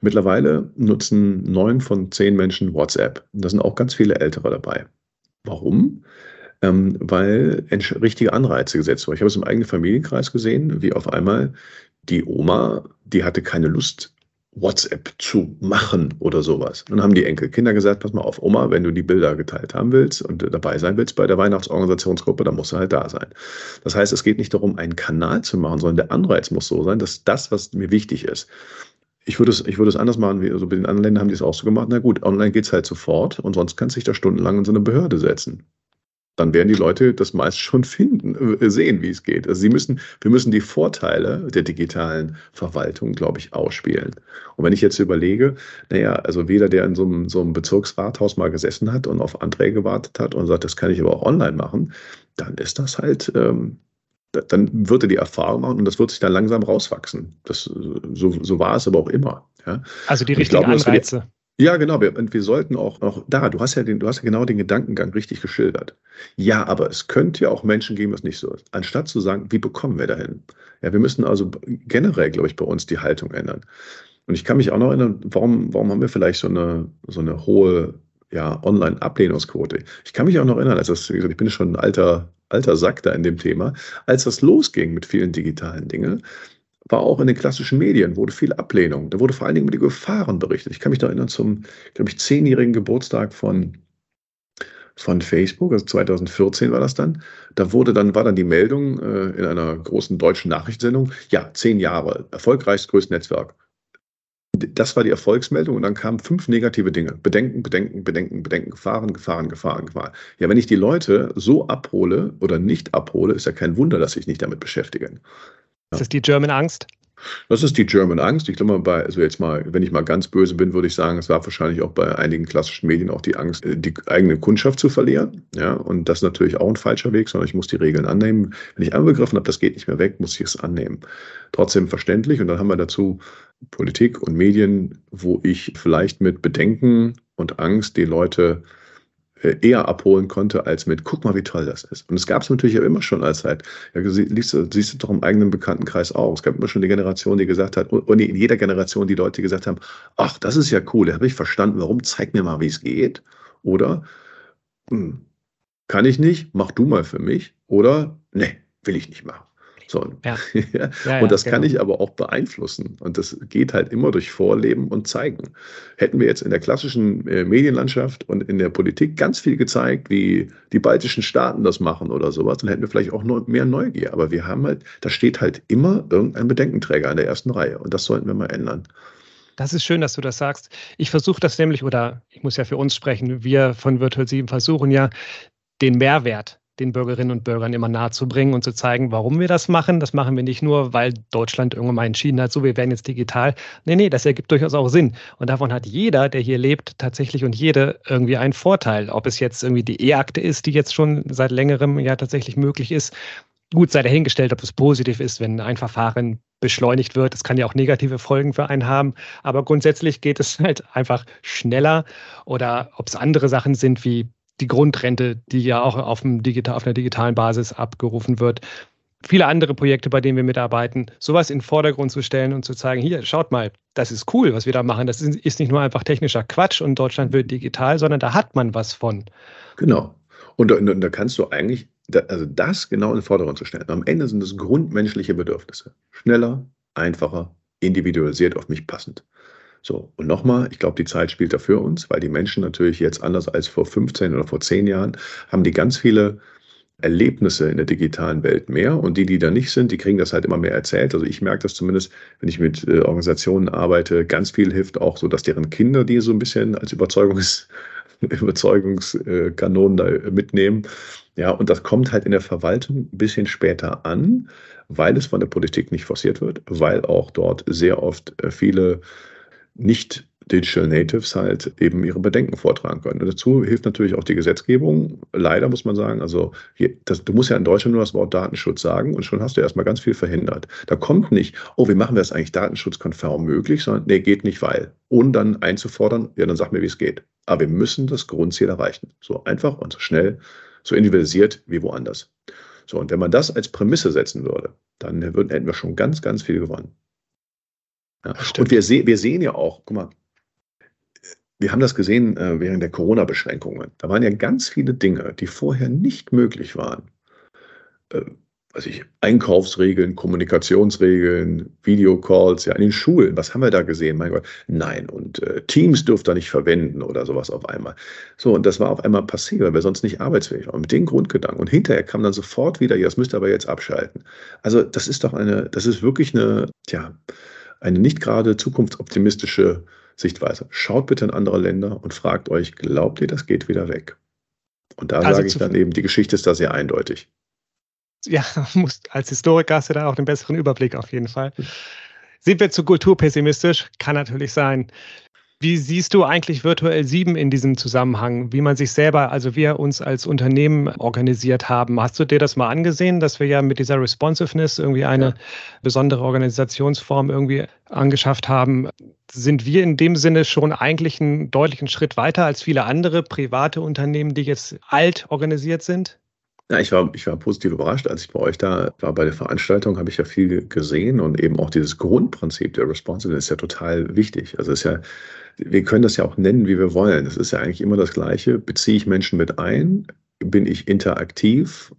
Mittlerweile nutzen neun von zehn Menschen WhatsApp. Und da sind auch ganz viele Ältere dabei. Warum? Ähm, weil richtige Anreize gesetzt wurden. Ich habe es im eigenen Familienkreis gesehen, wie auf einmal die Oma, die hatte keine Lust, WhatsApp zu machen oder sowas. Dann haben die Enkelkinder gesagt, pass mal auf, Oma, wenn du die Bilder geteilt haben willst und dabei sein willst bei der Weihnachtsorganisationsgruppe, dann musst du halt da sein. Das heißt, es geht nicht darum, einen Kanal zu machen, sondern der Anreiz muss so sein, dass das, was mir wichtig ist, ich würde es, ich würde es anders machen, wie, also bei den anderen Ländern haben die es auch so gemacht. Na gut, online geht es halt sofort und sonst kannst du dich da stundenlang in so eine Behörde setzen dann werden die Leute das meist schon finden, äh, sehen, wie es geht. Also sie müssen, wir müssen die Vorteile der digitalen Verwaltung, glaube ich, ausspielen. Und wenn ich jetzt überlege, naja, also weder der in so einem, so einem Bezirksrathaus mal gesessen hat und auf Anträge gewartet hat und sagt, das kann ich aber auch online machen, dann ist das halt, ähm, dann wird er die Erfahrung machen und das wird sich dann langsam rauswachsen. Das, so, so war es aber auch immer. Ja. Also die richtigen glaube, Anreize. Ja, genau. Wir, und wir sollten auch, auch da, du hast ja den, du hast ja genau den Gedankengang richtig geschildert. Ja, aber es könnte ja auch Menschen geben, was nicht so ist. Anstatt zu sagen, wie bekommen wir dahin? Ja, wir müssen also generell, glaube ich, bei uns die Haltung ändern. Und ich kann mich auch noch erinnern, warum, warum haben wir vielleicht so eine, so eine hohe ja, Online-Ablehnungsquote? Ich kann mich auch noch erinnern, als das, wie gesagt, ich bin schon ein alter, alter Sack da in dem Thema, als das losging mit vielen digitalen Dingen, war auch in den klassischen Medien, wurde viel Ablehnung. Da wurde vor allen Dingen über die Gefahren berichtet. Ich kann mich da erinnern zum, glaube ich, zehnjährigen Geburtstag von, von Facebook, also 2014 war das dann. Da wurde dann, war dann die Meldung äh, in einer großen deutschen Nachrichtensendung, ja, zehn Jahre, erfolgreichstes größtes Netzwerk. Das war die Erfolgsmeldung und dann kamen fünf negative Dinge. Bedenken, Bedenken, Bedenken, Bedenken, Gefahren, Gefahren, Gefahren, Gefahren. Ja, wenn ich die Leute so abhole oder nicht abhole, ist ja kein Wunder, dass sich nicht damit beschäftigen. Ist das die German Angst? Das ist die German Angst. Ich glaube, bei, also jetzt mal, wenn ich mal ganz böse bin, würde ich sagen, es war wahrscheinlich auch bei einigen klassischen Medien auch die Angst, äh, die eigene Kundschaft zu verlieren. Ja, und das ist natürlich auch ein falscher Weg, sondern ich muss die Regeln annehmen. Wenn ich anbegriffen habe, das geht nicht mehr weg, muss ich es annehmen. Trotzdem verständlich. Und dann haben wir dazu Politik und Medien, wo ich vielleicht mit Bedenken und Angst die Leute eher abholen konnte, als mit, guck mal, wie toll das ist. Und es gab es natürlich ja immer schon als halt, ja, siehst, du, siehst du doch im eigenen Bekanntenkreis auch. Es gab immer schon die Generation, die gesagt hat, und in jeder Generation die Leute, gesagt haben, ach, das ist ja cool, da habe ich verstanden, warum, zeig mir mal, wie es geht. Oder, hm, kann ich nicht, mach du mal für mich. Oder, nee, will ich nicht machen. So. Ja. ja. Und das genau. kann ich aber auch beeinflussen. Und das geht halt immer durch Vorleben und Zeigen. Hätten wir jetzt in der klassischen äh, Medienlandschaft und in der Politik ganz viel gezeigt, wie die baltischen Staaten das machen oder sowas, dann hätten wir vielleicht auch noch mehr Neugier. Aber wir haben halt, da steht halt immer irgendein Bedenkenträger in der ersten Reihe. Und das sollten wir mal ändern. Das ist schön, dass du das sagst. Ich versuche das nämlich, oder ich muss ja für uns sprechen, wir von Virtual 7 versuchen ja, den Mehrwert den Bürgerinnen und Bürgern immer nahe zu bringen und zu zeigen, warum wir das machen. Das machen wir nicht nur, weil Deutschland irgendwann mal entschieden hat, so, wir werden jetzt digital. Nee, nee, das ergibt durchaus auch Sinn. Und davon hat jeder, der hier lebt, tatsächlich und jede irgendwie einen Vorteil. Ob es jetzt irgendwie die E-Akte ist, die jetzt schon seit längerem ja tatsächlich möglich ist. Gut, sei dahingestellt, ob es positiv ist, wenn ein Verfahren beschleunigt wird. Es kann ja auch negative Folgen für einen haben. Aber grundsätzlich geht es halt einfach schneller oder ob es andere Sachen sind wie die Grundrente, die ja auch auf, dem Digital, auf einer digitalen Basis abgerufen wird. Viele andere Projekte, bei denen wir mitarbeiten, sowas in den Vordergrund zu stellen und zu zeigen, hier, schaut mal, das ist cool, was wir da machen. Das ist nicht nur einfach technischer Quatsch und Deutschland wird digital, sondern da hat man was von. Genau. Und, und, und da kannst du eigentlich, also das genau in den Vordergrund zu stellen. Am Ende sind es grundmenschliche Bedürfnisse. Schneller, einfacher, individualisiert, auf mich passend. So, und nochmal, ich glaube, die Zeit spielt da für uns, weil die Menschen natürlich jetzt anders als vor 15 oder vor 10 Jahren haben die ganz viele Erlebnisse in der digitalen Welt mehr und die, die da nicht sind, die kriegen das halt immer mehr erzählt. Also ich merke das zumindest, wenn ich mit äh, Organisationen arbeite, ganz viel hilft auch so, dass deren Kinder die so ein bisschen als Überzeugungs Überzeugungskanonen da mitnehmen. Ja, und das kommt halt in der Verwaltung ein bisschen später an, weil es von der Politik nicht forciert wird, weil auch dort sehr oft äh, viele nicht Digital Natives halt eben ihre Bedenken vortragen können. Und dazu hilft natürlich auch die Gesetzgebung. Leider muss man sagen, also hier, das, du musst ja in Deutschland nur das Wort Datenschutz sagen und schon hast du erstmal ganz viel verhindert. Da kommt nicht, oh, wie machen wir das eigentlich datenschutzkonform möglich, sondern nee, geht nicht, weil. Ohne dann einzufordern, ja, dann sag mir, wie es geht. Aber wir müssen das Grundziel erreichen. So einfach und so schnell, so individualisiert wie woanders. So, und wenn man das als Prämisse setzen würde, dann hätten wir schon ganz, ganz viel gewonnen. Ja. Und wir, se wir sehen ja auch, guck mal, wir haben das gesehen äh, während der Corona-Beschränkungen. Da waren ja ganz viele Dinge, die vorher nicht möglich waren. Äh, weiß ich, Einkaufsregeln, Kommunikationsregeln, Videocalls, ja, in den Schulen. Was haben wir da gesehen? Mein Gott, nein. Und äh, Teams dürft ihr nicht verwenden oder sowas auf einmal. So, und das war auf einmal passiert, weil wir sonst nicht arbeitsfähig waren. Mit den Grundgedanken. Und hinterher kam dann sofort wieder, ja, das müsst ihr aber jetzt abschalten. Also, das ist doch eine, das ist wirklich eine, tja, eine nicht gerade zukunftsoptimistische Sichtweise. Schaut bitte in andere Länder und fragt euch, glaubt ihr, das geht wieder weg? Und da also sage ich dann eben, die Geschichte ist da sehr eindeutig ja, muss, als Historiker hast du da auch den besseren Überblick auf jeden Fall. Sind wir zu kulturpessimistisch? Kann natürlich sein. Wie siehst du eigentlich virtuell 7 in diesem Zusammenhang, wie man sich selber, also wir uns als Unternehmen organisiert haben? Hast du dir das mal angesehen, dass wir ja mit dieser Responsiveness irgendwie eine ja. besondere Organisationsform irgendwie angeschafft haben? Sind wir in dem Sinne schon eigentlich einen deutlichen Schritt weiter als viele andere private Unternehmen, die jetzt alt organisiert sind? Ja, ich war, ich war positiv überrascht, als ich bei euch da war bei der Veranstaltung, habe ich ja viel gesehen und eben auch dieses Grundprinzip der Responsiveness ist ja total wichtig. Also ist ja, wir können das ja auch nennen, wie wir wollen. Es ist ja eigentlich immer das Gleiche. Beziehe ich Menschen mit ein? Bin ich interaktiv?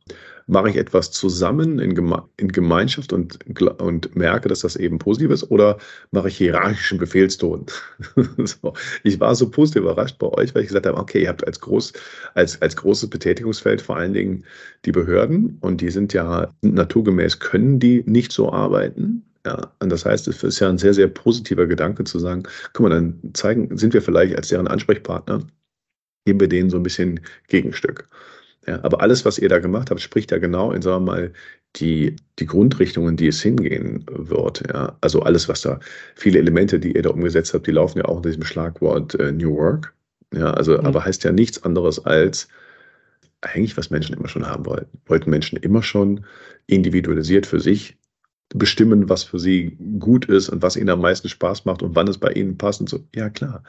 Mache ich etwas zusammen in, Geme in Gemeinschaft und, und merke, dass das eben positiv ist, oder mache ich hierarchischen Befehlston? so. Ich war so positiv überrascht bei euch, weil ich gesagt habe, okay, ihr habt als, groß, als, als großes Betätigungsfeld vor allen Dingen die Behörden und die sind ja naturgemäß, können die nicht so arbeiten. Ja, und das heißt, es ist ja ein sehr, sehr positiver Gedanke zu sagen, guck mal, dann zeigen, sind wir vielleicht als deren Ansprechpartner, geben wir denen so ein bisschen Gegenstück. Ja, aber alles, was ihr da gemacht habt, spricht ja genau in, sagen wir mal, die, die Grundrichtungen, die es hingehen wird. Ja. Also alles, was da, viele Elemente, die ihr da umgesetzt habt, die laufen ja auch unter diesem Schlagwort äh, New Work. Ja, also, mhm. aber heißt ja nichts anderes als eigentlich, was Menschen immer schon haben wollten. Wollten Menschen immer schon individualisiert für sich bestimmen, was für sie gut ist und was ihnen am meisten Spaß macht und wann es bei ihnen passt und so. Ja, klar.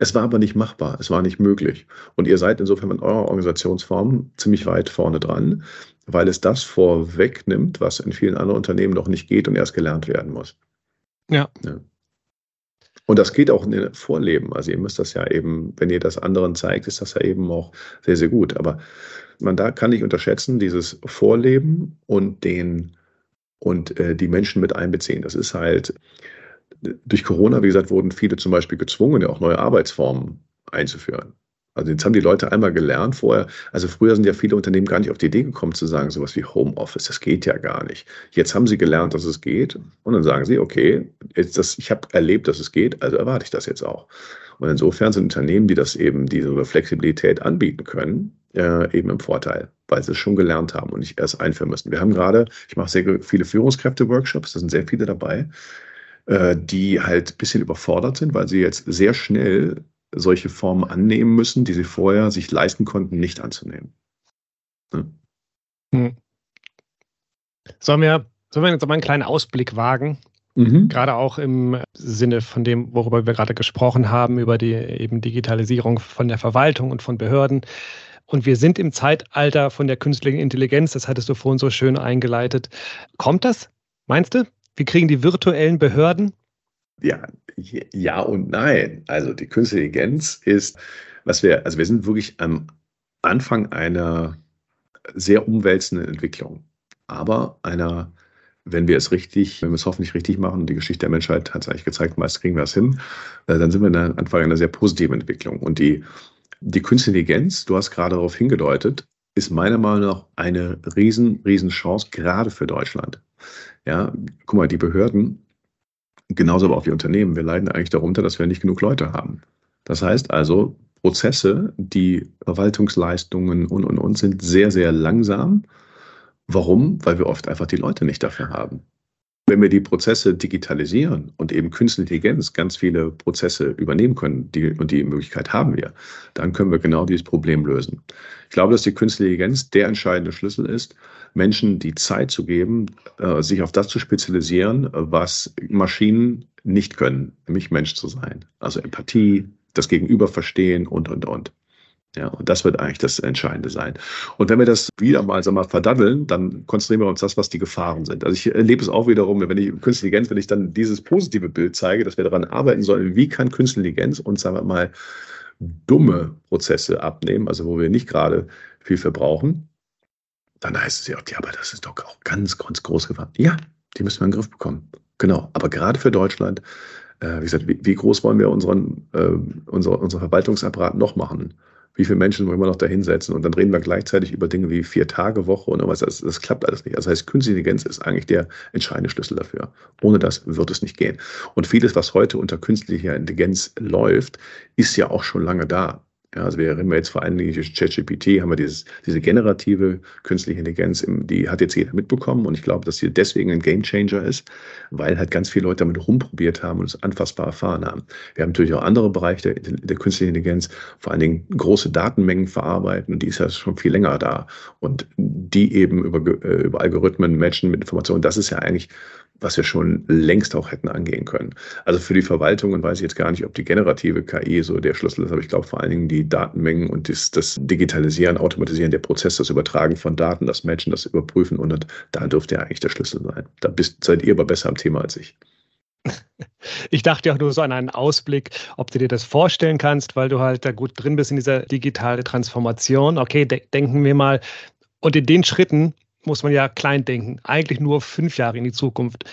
Es war aber nicht machbar. Es war nicht möglich. Und ihr seid insofern mit eurer Organisationsform ziemlich weit vorne dran, weil es das vorwegnimmt, was in vielen anderen Unternehmen noch nicht geht und erst gelernt werden muss. Ja. ja. Und das geht auch in den Vorleben. Also ihr müsst das ja eben, wenn ihr das anderen zeigt, ist das ja eben auch sehr, sehr gut. Aber man da kann nicht unterschätzen, dieses Vorleben und den und äh, die Menschen mit einbeziehen. Das ist halt, durch Corona, wie gesagt, wurden viele zum Beispiel gezwungen, ja auch neue Arbeitsformen einzuführen. Also jetzt haben die Leute einmal gelernt vorher. Also früher sind ja viele Unternehmen gar nicht auf die Idee gekommen zu sagen, sowas wie Homeoffice, das geht ja gar nicht. Jetzt haben sie gelernt, dass es geht und dann sagen sie, okay, jetzt das, ich habe erlebt, dass es geht, also erwarte ich das jetzt auch. Und insofern sind Unternehmen, die das eben, diese Flexibilität anbieten können, äh, eben im Vorteil, weil sie es schon gelernt haben und nicht erst einführen müssen. Wir haben gerade, ich mache sehr viele Führungskräfte-Workshops, da sind sehr viele dabei, äh, die halt ein bisschen überfordert sind, weil sie jetzt sehr schnell solche Formen annehmen müssen, die sie vorher sich leisten konnten, nicht anzunehmen. Ne? Hm. Sollen, wir, sollen wir jetzt mal einen kleinen Ausblick wagen? Mhm. Gerade auch im Sinne von dem, worüber wir gerade gesprochen haben, über die eben Digitalisierung von der Verwaltung und von Behörden. Und wir sind im Zeitalter von der künstlichen Intelligenz, das hattest du vorhin so schön eingeleitet. Kommt das, meinst du? Wir kriegen die virtuellen Behörden? Ja, ja und nein. Also die künstliche Intelligenz ist, was wir, also wir sind wirklich am Anfang einer sehr umwälzenden Entwicklung, aber einer, wenn wir es richtig, wenn wir es hoffentlich richtig machen, die Geschichte der Menschheit hat es eigentlich gezeigt, meist kriegen wir es hin, äh, dann sind wir am Anfang einer sehr positiven Entwicklung. Und die die Künstliche Intelligenz, du hast gerade darauf hingedeutet, ist meiner Meinung nach eine riesen, riesen Chance, gerade für Deutschland. Ja, guck mal, die Behörden, genauso aber auch die Unternehmen, wir leiden eigentlich darunter, dass wir nicht genug Leute haben. Das heißt also, Prozesse, die Verwaltungsleistungen und, und, und sind sehr, sehr langsam. Warum? Weil wir oft einfach die Leute nicht dafür haben. Wenn wir die Prozesse digitalisieren und eben künstliche Intelligenz ganz viele Prozesse übernehmen können, die, und die Möglichkeit haben wir, dann können wir genau dieses Problem lösen. Ich glaube, dass die künstliche Intelligenz der entscheidende Schlüssel ist, Menschen die Zeit zu geben, äh, sich auf das zu spezialisieren, was Maschinen nicht können, nämlich Mensch zu sein. Also Empathie, das Gegenüber verstehen und, und, und. Ja, und das wird eigentlich das Entscheidende sein. Und wenn wir das wieder mal, wir mal verdaddeln, dann konzentrieren wir uns das, was die Gefahren sind. Also ich erlebe es auch wiederum, wenn ich künstliche Intelligenz, wenn ich dann dieses positive Bild zeige, dass wir daran arbeiten sollen, wie kann künstliche Intelligenz uns, sagen wir mal, dumme Prozesse abnehmen, also wo wir nicht gerade viel verbrauchen, dann heißt es ja, ja, aber das ist doch auch ganz, ganz groß geworden. Ja, die müssen wir in den Griff bekommen. Genau. Aber gerade für Deutschland, äh, wie gesagt, wie, wie, groß wollen wir unseren, äh, unser, unser Verwaltungsapparat noch machen? Wie viele Menschen wollen wir noch da hinsetzen? Und dann reden wir gleichzeitig über Dinge wie vier Tage Woche und was. Das, das klappt alles nicht. Das heißt, Künstliche Intelligenz ist eigentlich der entscheidende Schlüssel dafür. Ohne das wird es nicht gehen. Und vieles, was heute unter künstlicher Intelligenz läuft, ist ja auch schon lange da. Ja, also wir reden jetzt vor allen Dingen ChatGPT, haben wir dieses, diese generative künstliche Intelligenz, die hat jetzt jeder mitbekommen und ich glaube, dass sie deswegen ein Gamechanger ist, weil halt ganz viele Leute damit rumprobiert haben und es anfassbar erfahren haben. Wir haben natürlich auch andere Bereiche der, der künstlichen Intelligenz, vor allen Dingen große Datenmengen verarbeiten und die ist ja schon viel länger da und die eben über, äh, über Algorithmen matchen mit Informationen, das ist ja eigentlich was wir schon längst auch hätten angehen können. Also für die Verwaltungen weiß ich jetzt gar nicht, ob die generative KI so der Schlüssel ist, aber ich glaube vor allen Dingen die Datenmengen und das, das Digitalisieren, Automatisieren der Prozess, das Übertragen von Daten, das Matchen, das Überprüfen und da dürfte ja eigentlich der Schlüssel sein. Da bist, seid ihr aber besser am Thema als ich. Ich dachte ja nur so an einen Ausblick, ob du dir das vorstellen kannst, weil du halt da gut drin bist in dieser digitalen Transformation. Okay, de denken wir mal, und in den Schritten, muss man ja klein denken. Eigentlich nur fünf Jahre in die Zukunft.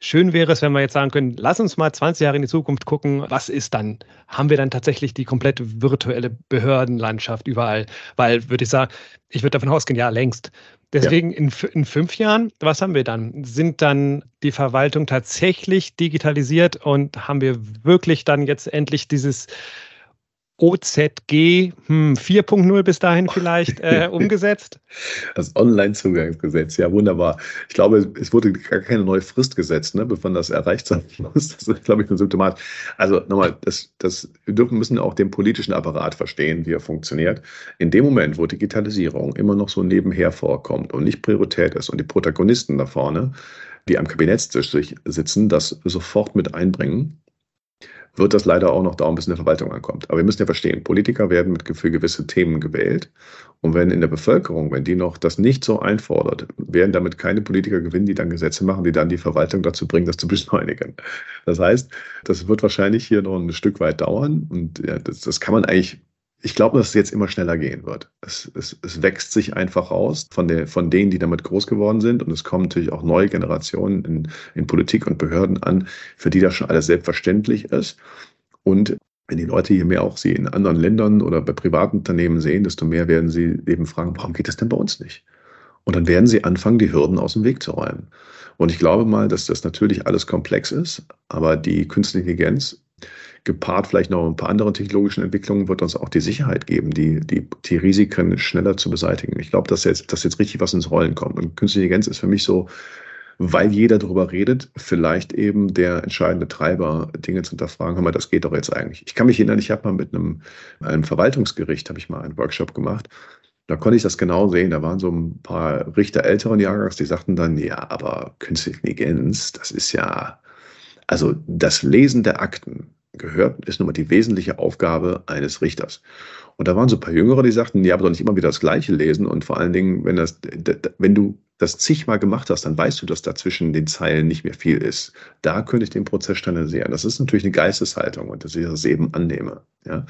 Schön wäre es, wenn wir jetzt sagen können, lass uns mal 20 Jahre in die Zukunft gucken, was ist dann? Haben wir dann tatsächlich die komplette virtuelle Behördenlandschaft überall? Weil, würde ich sagen, ich würde davon ausgehen, ja, längst. Deswegen ja. in, in fünf Jahren, was haben wir dann? Sind dann die Verwaltung tatsächlich digitalisiert und haben wir wirklich dann jetzt endlich dieses OZG hm, 4.0 bis dahin vielleicht äh, umgesetzt? Das Online-Zugangsgesetz, ja wunderbar. Ich glaube, es wurde gar keine neue Frist gesetzt, ne, bevor das erreicht sein muss. Das ist, glaube ich, ein Symptomat. Also nochmal, das, das, wir dürfen, müssen auch den politischen Apparat verstehen, wie er funktioniert. In dem Moment, wo Digitalisierung immer noch so nebenher vorkommt und nicht Priorität ist und die Protagonisten da vorne, die am Kabinettstisch sitzen, das sofort mit einbringen, wird das leider auch noch dauern, bis in der Verwaltung ankommt. Aber wir müssen ja verstehen, Politiker werden mit für gewisse Themen gewählt. Und wenn in der Bevölkerung, wenn die noch das nicht so einfordert, werden damit keine Politiker gewinnen, die dann Gesetze machen, die dann die Verwaltung dazu bringen, das zu beschleunigen. Das heißt, das wird wahrscheinlich hier noch ein Stück weit dauern. Und ja, das, das kann man eigentlich ich glaube, dass es jetzt immer schneller gehen wird. Es, es, es wächst sich einfach aus von, der, von denen, die damit groß geworden sind. Und es kommen natürlich auch neue Generationen in, in Politik und Behörden an, für die das schon alles selbstverständlich ist. Und wenn die Leute hier mehr auch sie in anderen Ländern oder bei privaten Unternehmen sehen, desto mehr werden sie eben fragen, warum geht das denn bei uns nicht? Und dann werden sie anfangen, die Hürden aus dem Weg zu räumen. Und ich glaube mal, dass das natürlich alles komplex ist, aber die künstliche Intelligenz gepaart vielleicht noch ein paar anderen technologischen Entwicklungen, wird uns auch die Sicherheit geben, die, die, die Risiken schneller zu beseitigen. Ich glaube, dass jetzt, dass jetzt richtig was ins Rollen kommt. Und künstliche Intelligenz ist für mich so, weil jeder darüber redet, vielleicht eben der entscheidende Treiber, Dinge zu hinterfragen, hör mal, das geht doch jetzt eigentlich. Ich kann mich erinnern, ich habe mal mit einem, einem Verwaltungsgericht, habe ich mal einen Workshop gemacht, da konnte ich das genau sehen. Da waren so ein paar Richter älteren Jahrgangs, die sagten dann, ja, aber künstliche Intelligenz, das ist ja, also das Lesen der Akten gehört, ist nun mal die wesentliche Aufgabe eines Richters. Und da waren so ein paar Jüngere, die sagten, ja, aber doch nicht immer wieder das Gleiche lesen. Und vor allen Dingen, wenn, das, wenn du das zigmal gemacht hast, dann weißt du, dass da zwischen den Zeilen nicht mehr viel ist. Da könnte ich den Prozess standardisieren. Das ist natürlich eine Geisteshaltung und dass ich das eben annehme. Ja.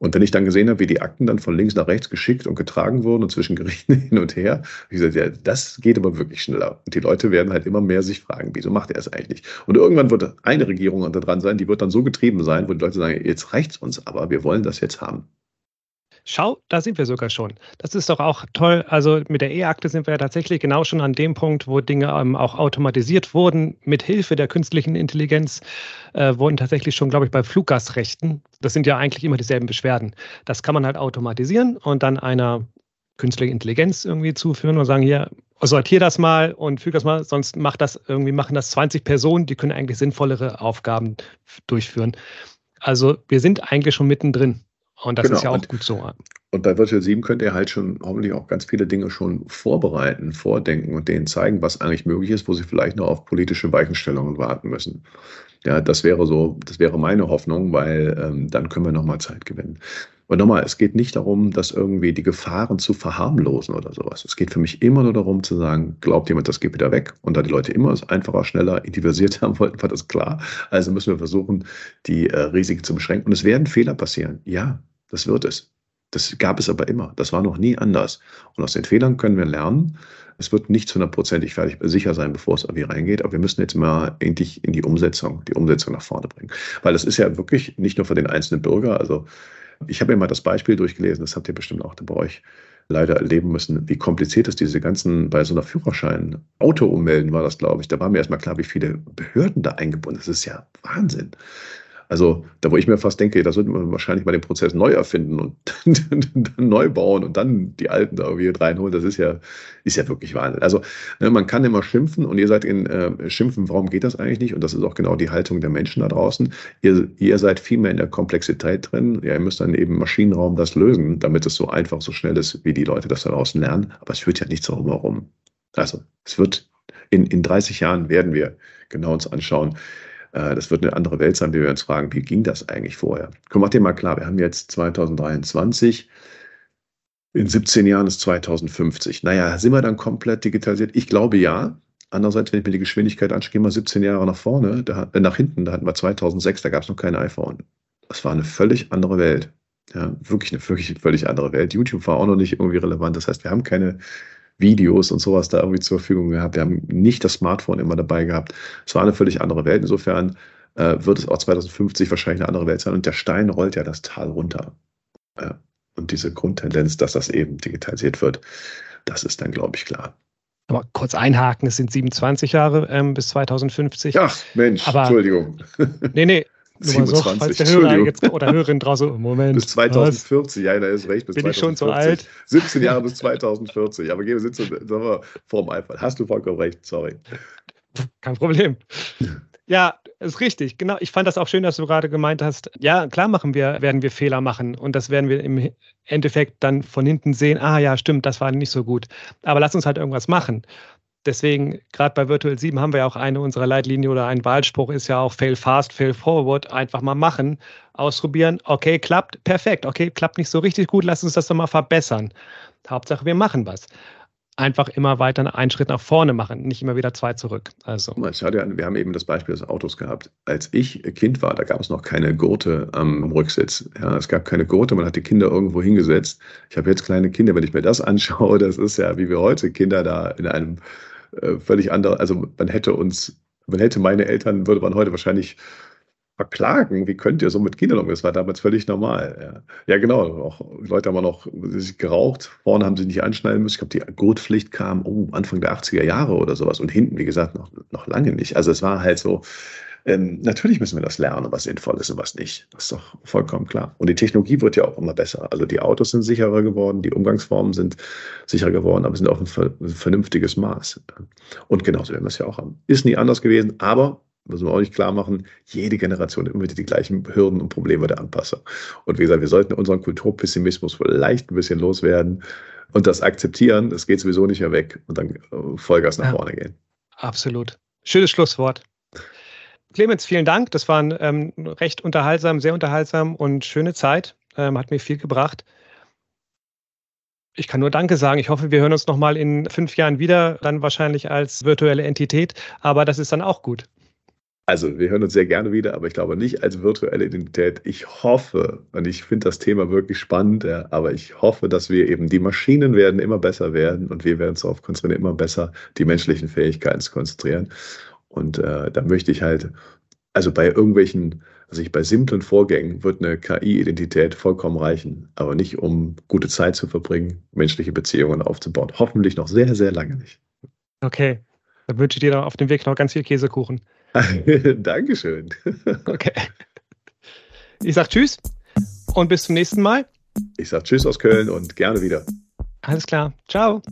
Und wenn ich dann gesehen habe, wie die Akten dann von links nach rechts geschickt und getragen wurden und zwischen Gerichten hin und her, ich gesagt, ja, das geht aber wirklich schneller. Und die Leute werden halt immer mehr sich fragen, wieso macht er es eigentlich? Und irgendwann wird eine Regierung dran sein, die wird dann so getrieben sein, wo die Leute sagen, jetzt reicht's uns, aber wir wollen das jetzt haben. Schau, da sind wir sogar schon. Das ist doch auch toll. Also mit der E-Akte sind wir ja tatsächlich genau schon an dem Punkt, wo Dinge ähm, auch automatisiert wurden. Mit Hilfe der künstlichen Intelligenz äh, wurden tatsächlich schon, glaube ich, bei Fluggastrechten. Das sind ja eigentlich immer dieselben Beschwerden. Das kann man halt automatisieren und dann einer künstlichen Intelligenz irgendwie zuführen und sagen, hier, sortier das mal und füge das mal, sonst macht das irgendwie, machen das 20 Personen, die können eigentlich sinnvollere Aufgaben durchführen. Also wir sind eigentlich schon mittendrin. Und das genau. ist ja auch und, gut so. Und bei Virtual 7 könnt ihr halt schon hoffentlich auch ganz viele Dinge schon vorbereiten, vordenken und denen zeigen, was eigentlich möglich ist, wo sie vielleicht noch auf politische Weichenstellungen warten müssen. Ja, das wäre so, das wäre meine Hoffnung, weil ähm, dann können wir nochmal Zeit gewinnen. Und nochmal, es geht nicht darum, dass irgendwie die Gefahren zu verharmlosen oder sowas. Es geht für mich immer nur darum zu sagen, glaubt jemand, das geht wieder weg. Und da die Leute immer es einfacher, schneller, individualisiert haben wollten, war das klar. Also müssen wir versuchen, die äh, Risiken zu beschränken. Und es werden Fehler passieren. Ja, das wird es. Das gab es aber immer. Das war noch nie anders. Und aus den Fehlern können wir lernen. Es wird nicht hundertprozentig fertig sicher sein, bevor es irgendwie reingeht, aber wir müssen jetzt mal endlich in die Umsetzung, die Umsetzung nach vorne bringen. Weil das ist ja wirklich nicht nur für den einzelnen Bürger. Also ich habe mir mal das Beispiel durchgelesen, das habt ihr bestimmt auch bei euch leider erleben müssen, wie kompliziert ist diese ganzen, bei so einer Führerschein, Auto ummelden war das, glaube ich. Da war mir erstmal klar, wie viele Behörden da eingebunden sind. Das ist ja Wahnsinn. Also da, wo ich mir fast denke, da sollten wir wahrscheinlich mal den Prozess neu erfinden und dann neu bauen und dann die alten da irgendwie reinholen. Das ist ja, ist ja wirklich Wahnsinn. Also ne, man kann immer schimpfen und ihr seid in äh, Schimpfen, warum geht das eigentlich nicht? Und das ist auch genau die Haltung der Menschen da draußen. Ihr, ihr seid viel mehr in der Komplexität drin. Ja, ihr müsst dann eben Maschinenraum das lösen, damit es so einfach, so schnell ist, wie die Leute das da draußen lernen. Aber es führt ja nichts darum herum. Also es wird in, in 30 Jahren werden wir genau uns anschauen, das wird eine andere Welt sein, wie wir uns fragen, wie ging das eigentlich vorher? Komm, mach dir mal klar, wir haben jetzt 2023. In 17 Jahren ist 2050. Naja, sind wir dann komplett digitalisiert? Ich glaube ja. Andererseits, wenn ich mir die Geschwindigkeit anschaue, gehen wir 17 Jahre nach vorne, da, äh, nach hinten, da hatten wir 2006, da gab es noch kein iPhone. Das war eine völlig andere Welt. Ja, wirklich eine wirklich völlig andere Welt. YouTube war auch noch nicht irgendwie relevant. Das heißt, wir haben keine Videos und sowas da irgendwie zur Verfügung gehabt. Wir haben nicht das Smartphone immer dabei gehabt. Es war eine völlig andere Welt. Insofern äh, wird es auch 2050 wahrscheinlich eine andere Welt sein. Und der Stein rollt ja das Tal runter. Äh, und diese Grundtendenz, dass das eben digitalisiert wird, das ist dann, glaube ich, klar. Aber kurz einhaken, es sind 27 Jahre ähm, bis 2050. Ach, Mensch, Aber, Entschuldigung. Nee, nee, 27, so, falls der Hörer jetzt, oder Hörerin draußen, Moment. Bis 2040, was? ja, da ist recht. Bis Bin 2040. ich schon so alt? 17 Jahre bis 2040. Aber wir sitzen vor dem Einfall. Hast du vollkommen recht, sorry. Kein Problem. Ja, ist richtig. Genau. Ich fand das auch schön, dass du gerade gemeint hast, ja, klar machen wir, werden wir Fehler machen und das werden wir im Endeffekt dann von hinten sehen, ah ja, stimmt, das war nicht so gut. Aber lass uns halt irgendwas machen deswegen, gerade bei Virtual 7 haben wir ja auch eine unserer Leitlinien oder ein Wahlspruch ist ja auch fail fast, fail forward, einfach mal machen, ausprobieren, okay, klappt, perfekt, okay, klappt nicht so richtig gut, lass uns das doch mal verbessern. Hauptsache, wir machen was. Einfach immer weiter einen Schritt nach vorne machen, nicht immer wieder zwei zurück. Also. Wir haben eben das Beispiel des Autos gehabt. Als ich Kind war, da gab es noch keine Gurte am Rücksitz. Ja, es gab keine Gurte, man hat die Kinder irgendwo hingesetzt. Ich habe jetzt kleine Kinder, wenn ich mir das anschaue, das ist ja, wie wir heute Kinder da in einem äh, völlig andere, also man hätte uns, man hätte meine Eltern, würde man heute wahrscheinlich verklagen. Wie könnt ihr so mit Kindern umgehen? Das war damals völlig normal. Ja, ja genau. Auch Leute haben noch geraucht. Vorne haben sie nicht anschneiden müssen. Ich glaube, die Gurtpflicht kam oh, Anfang der 80er Jahre oder sowas. Und hinten, wie gesagt, noch, noch lange nicht. Also es war halt so, ähm, natürlich müssen wir das lernen, was sinnvoll ist und was nicht. Das ist doch vollkommen klar. Und die Technologie wird ja auch immer besser. Also die Autos sind sicherer geworden, die Umgangsformen sind sicherer geworden, aber sind auf ein vernünftiges Maß. Und genauso werden wir es ja auch haben. Ist nie anders gewesen, aber müssen wir auch nicht klar machen, jede Generation immer wieder die gleichen Hürden und Probleme der Anpassung. Und wie gesagt, wir sollten unseren Kulturpessimismus vielleicht ein bisschen loswerden und das akzeptieren. Das geht sowieso nicht mehr weg und dann äh, Vollgas nach ja, vorne gehen. Absolut. Schönes Schlusswort. Clemens, vielen Dank. Das war ähm, recht unterhaltsam, sehr unterhaltsam und schöne Zeit. Ähm, hat mir viel gebracht. Ich kann nur Danke sagen. Ich hoffe, wir hören uns nochmal in fünf Jahren wieder, dann wahrscheinlich als virtuelle Entität, aber das ist dann auch gut. Also, wir hören uns sehr gerne wieder, aber ich glaube nicht als virtuelle Identität. Ich hoffe, und ich finde das Thema wirklich spannend, ja, aber ich hoffe, dass wir eben, die Maschinen werden immer besser werden und wir werden uns darauf konzentrieren, immer besser die menschlichen Fähigkeiten zu konzentrieren. Und äh, da möchte ich halt, also bei irgendwelchen, also ich bei simplen Vorgängen wird eine KI-Identität vollkommen reichen, aber nicht um gute Zeit zu verbringen, menschliche Beziehungen aufzubauen. Hoffentlich noch sehr, sehr lange nicht. Okay, dann wünsche ich dir auf dem Weg noch ganz viel Käsekuchen. Dankeschön. okay. Ich sage Tschüss und bis zum nächsten Mal. Ich sage Tschüss aus Köln und gerne wieder. Alles klar. Ciao.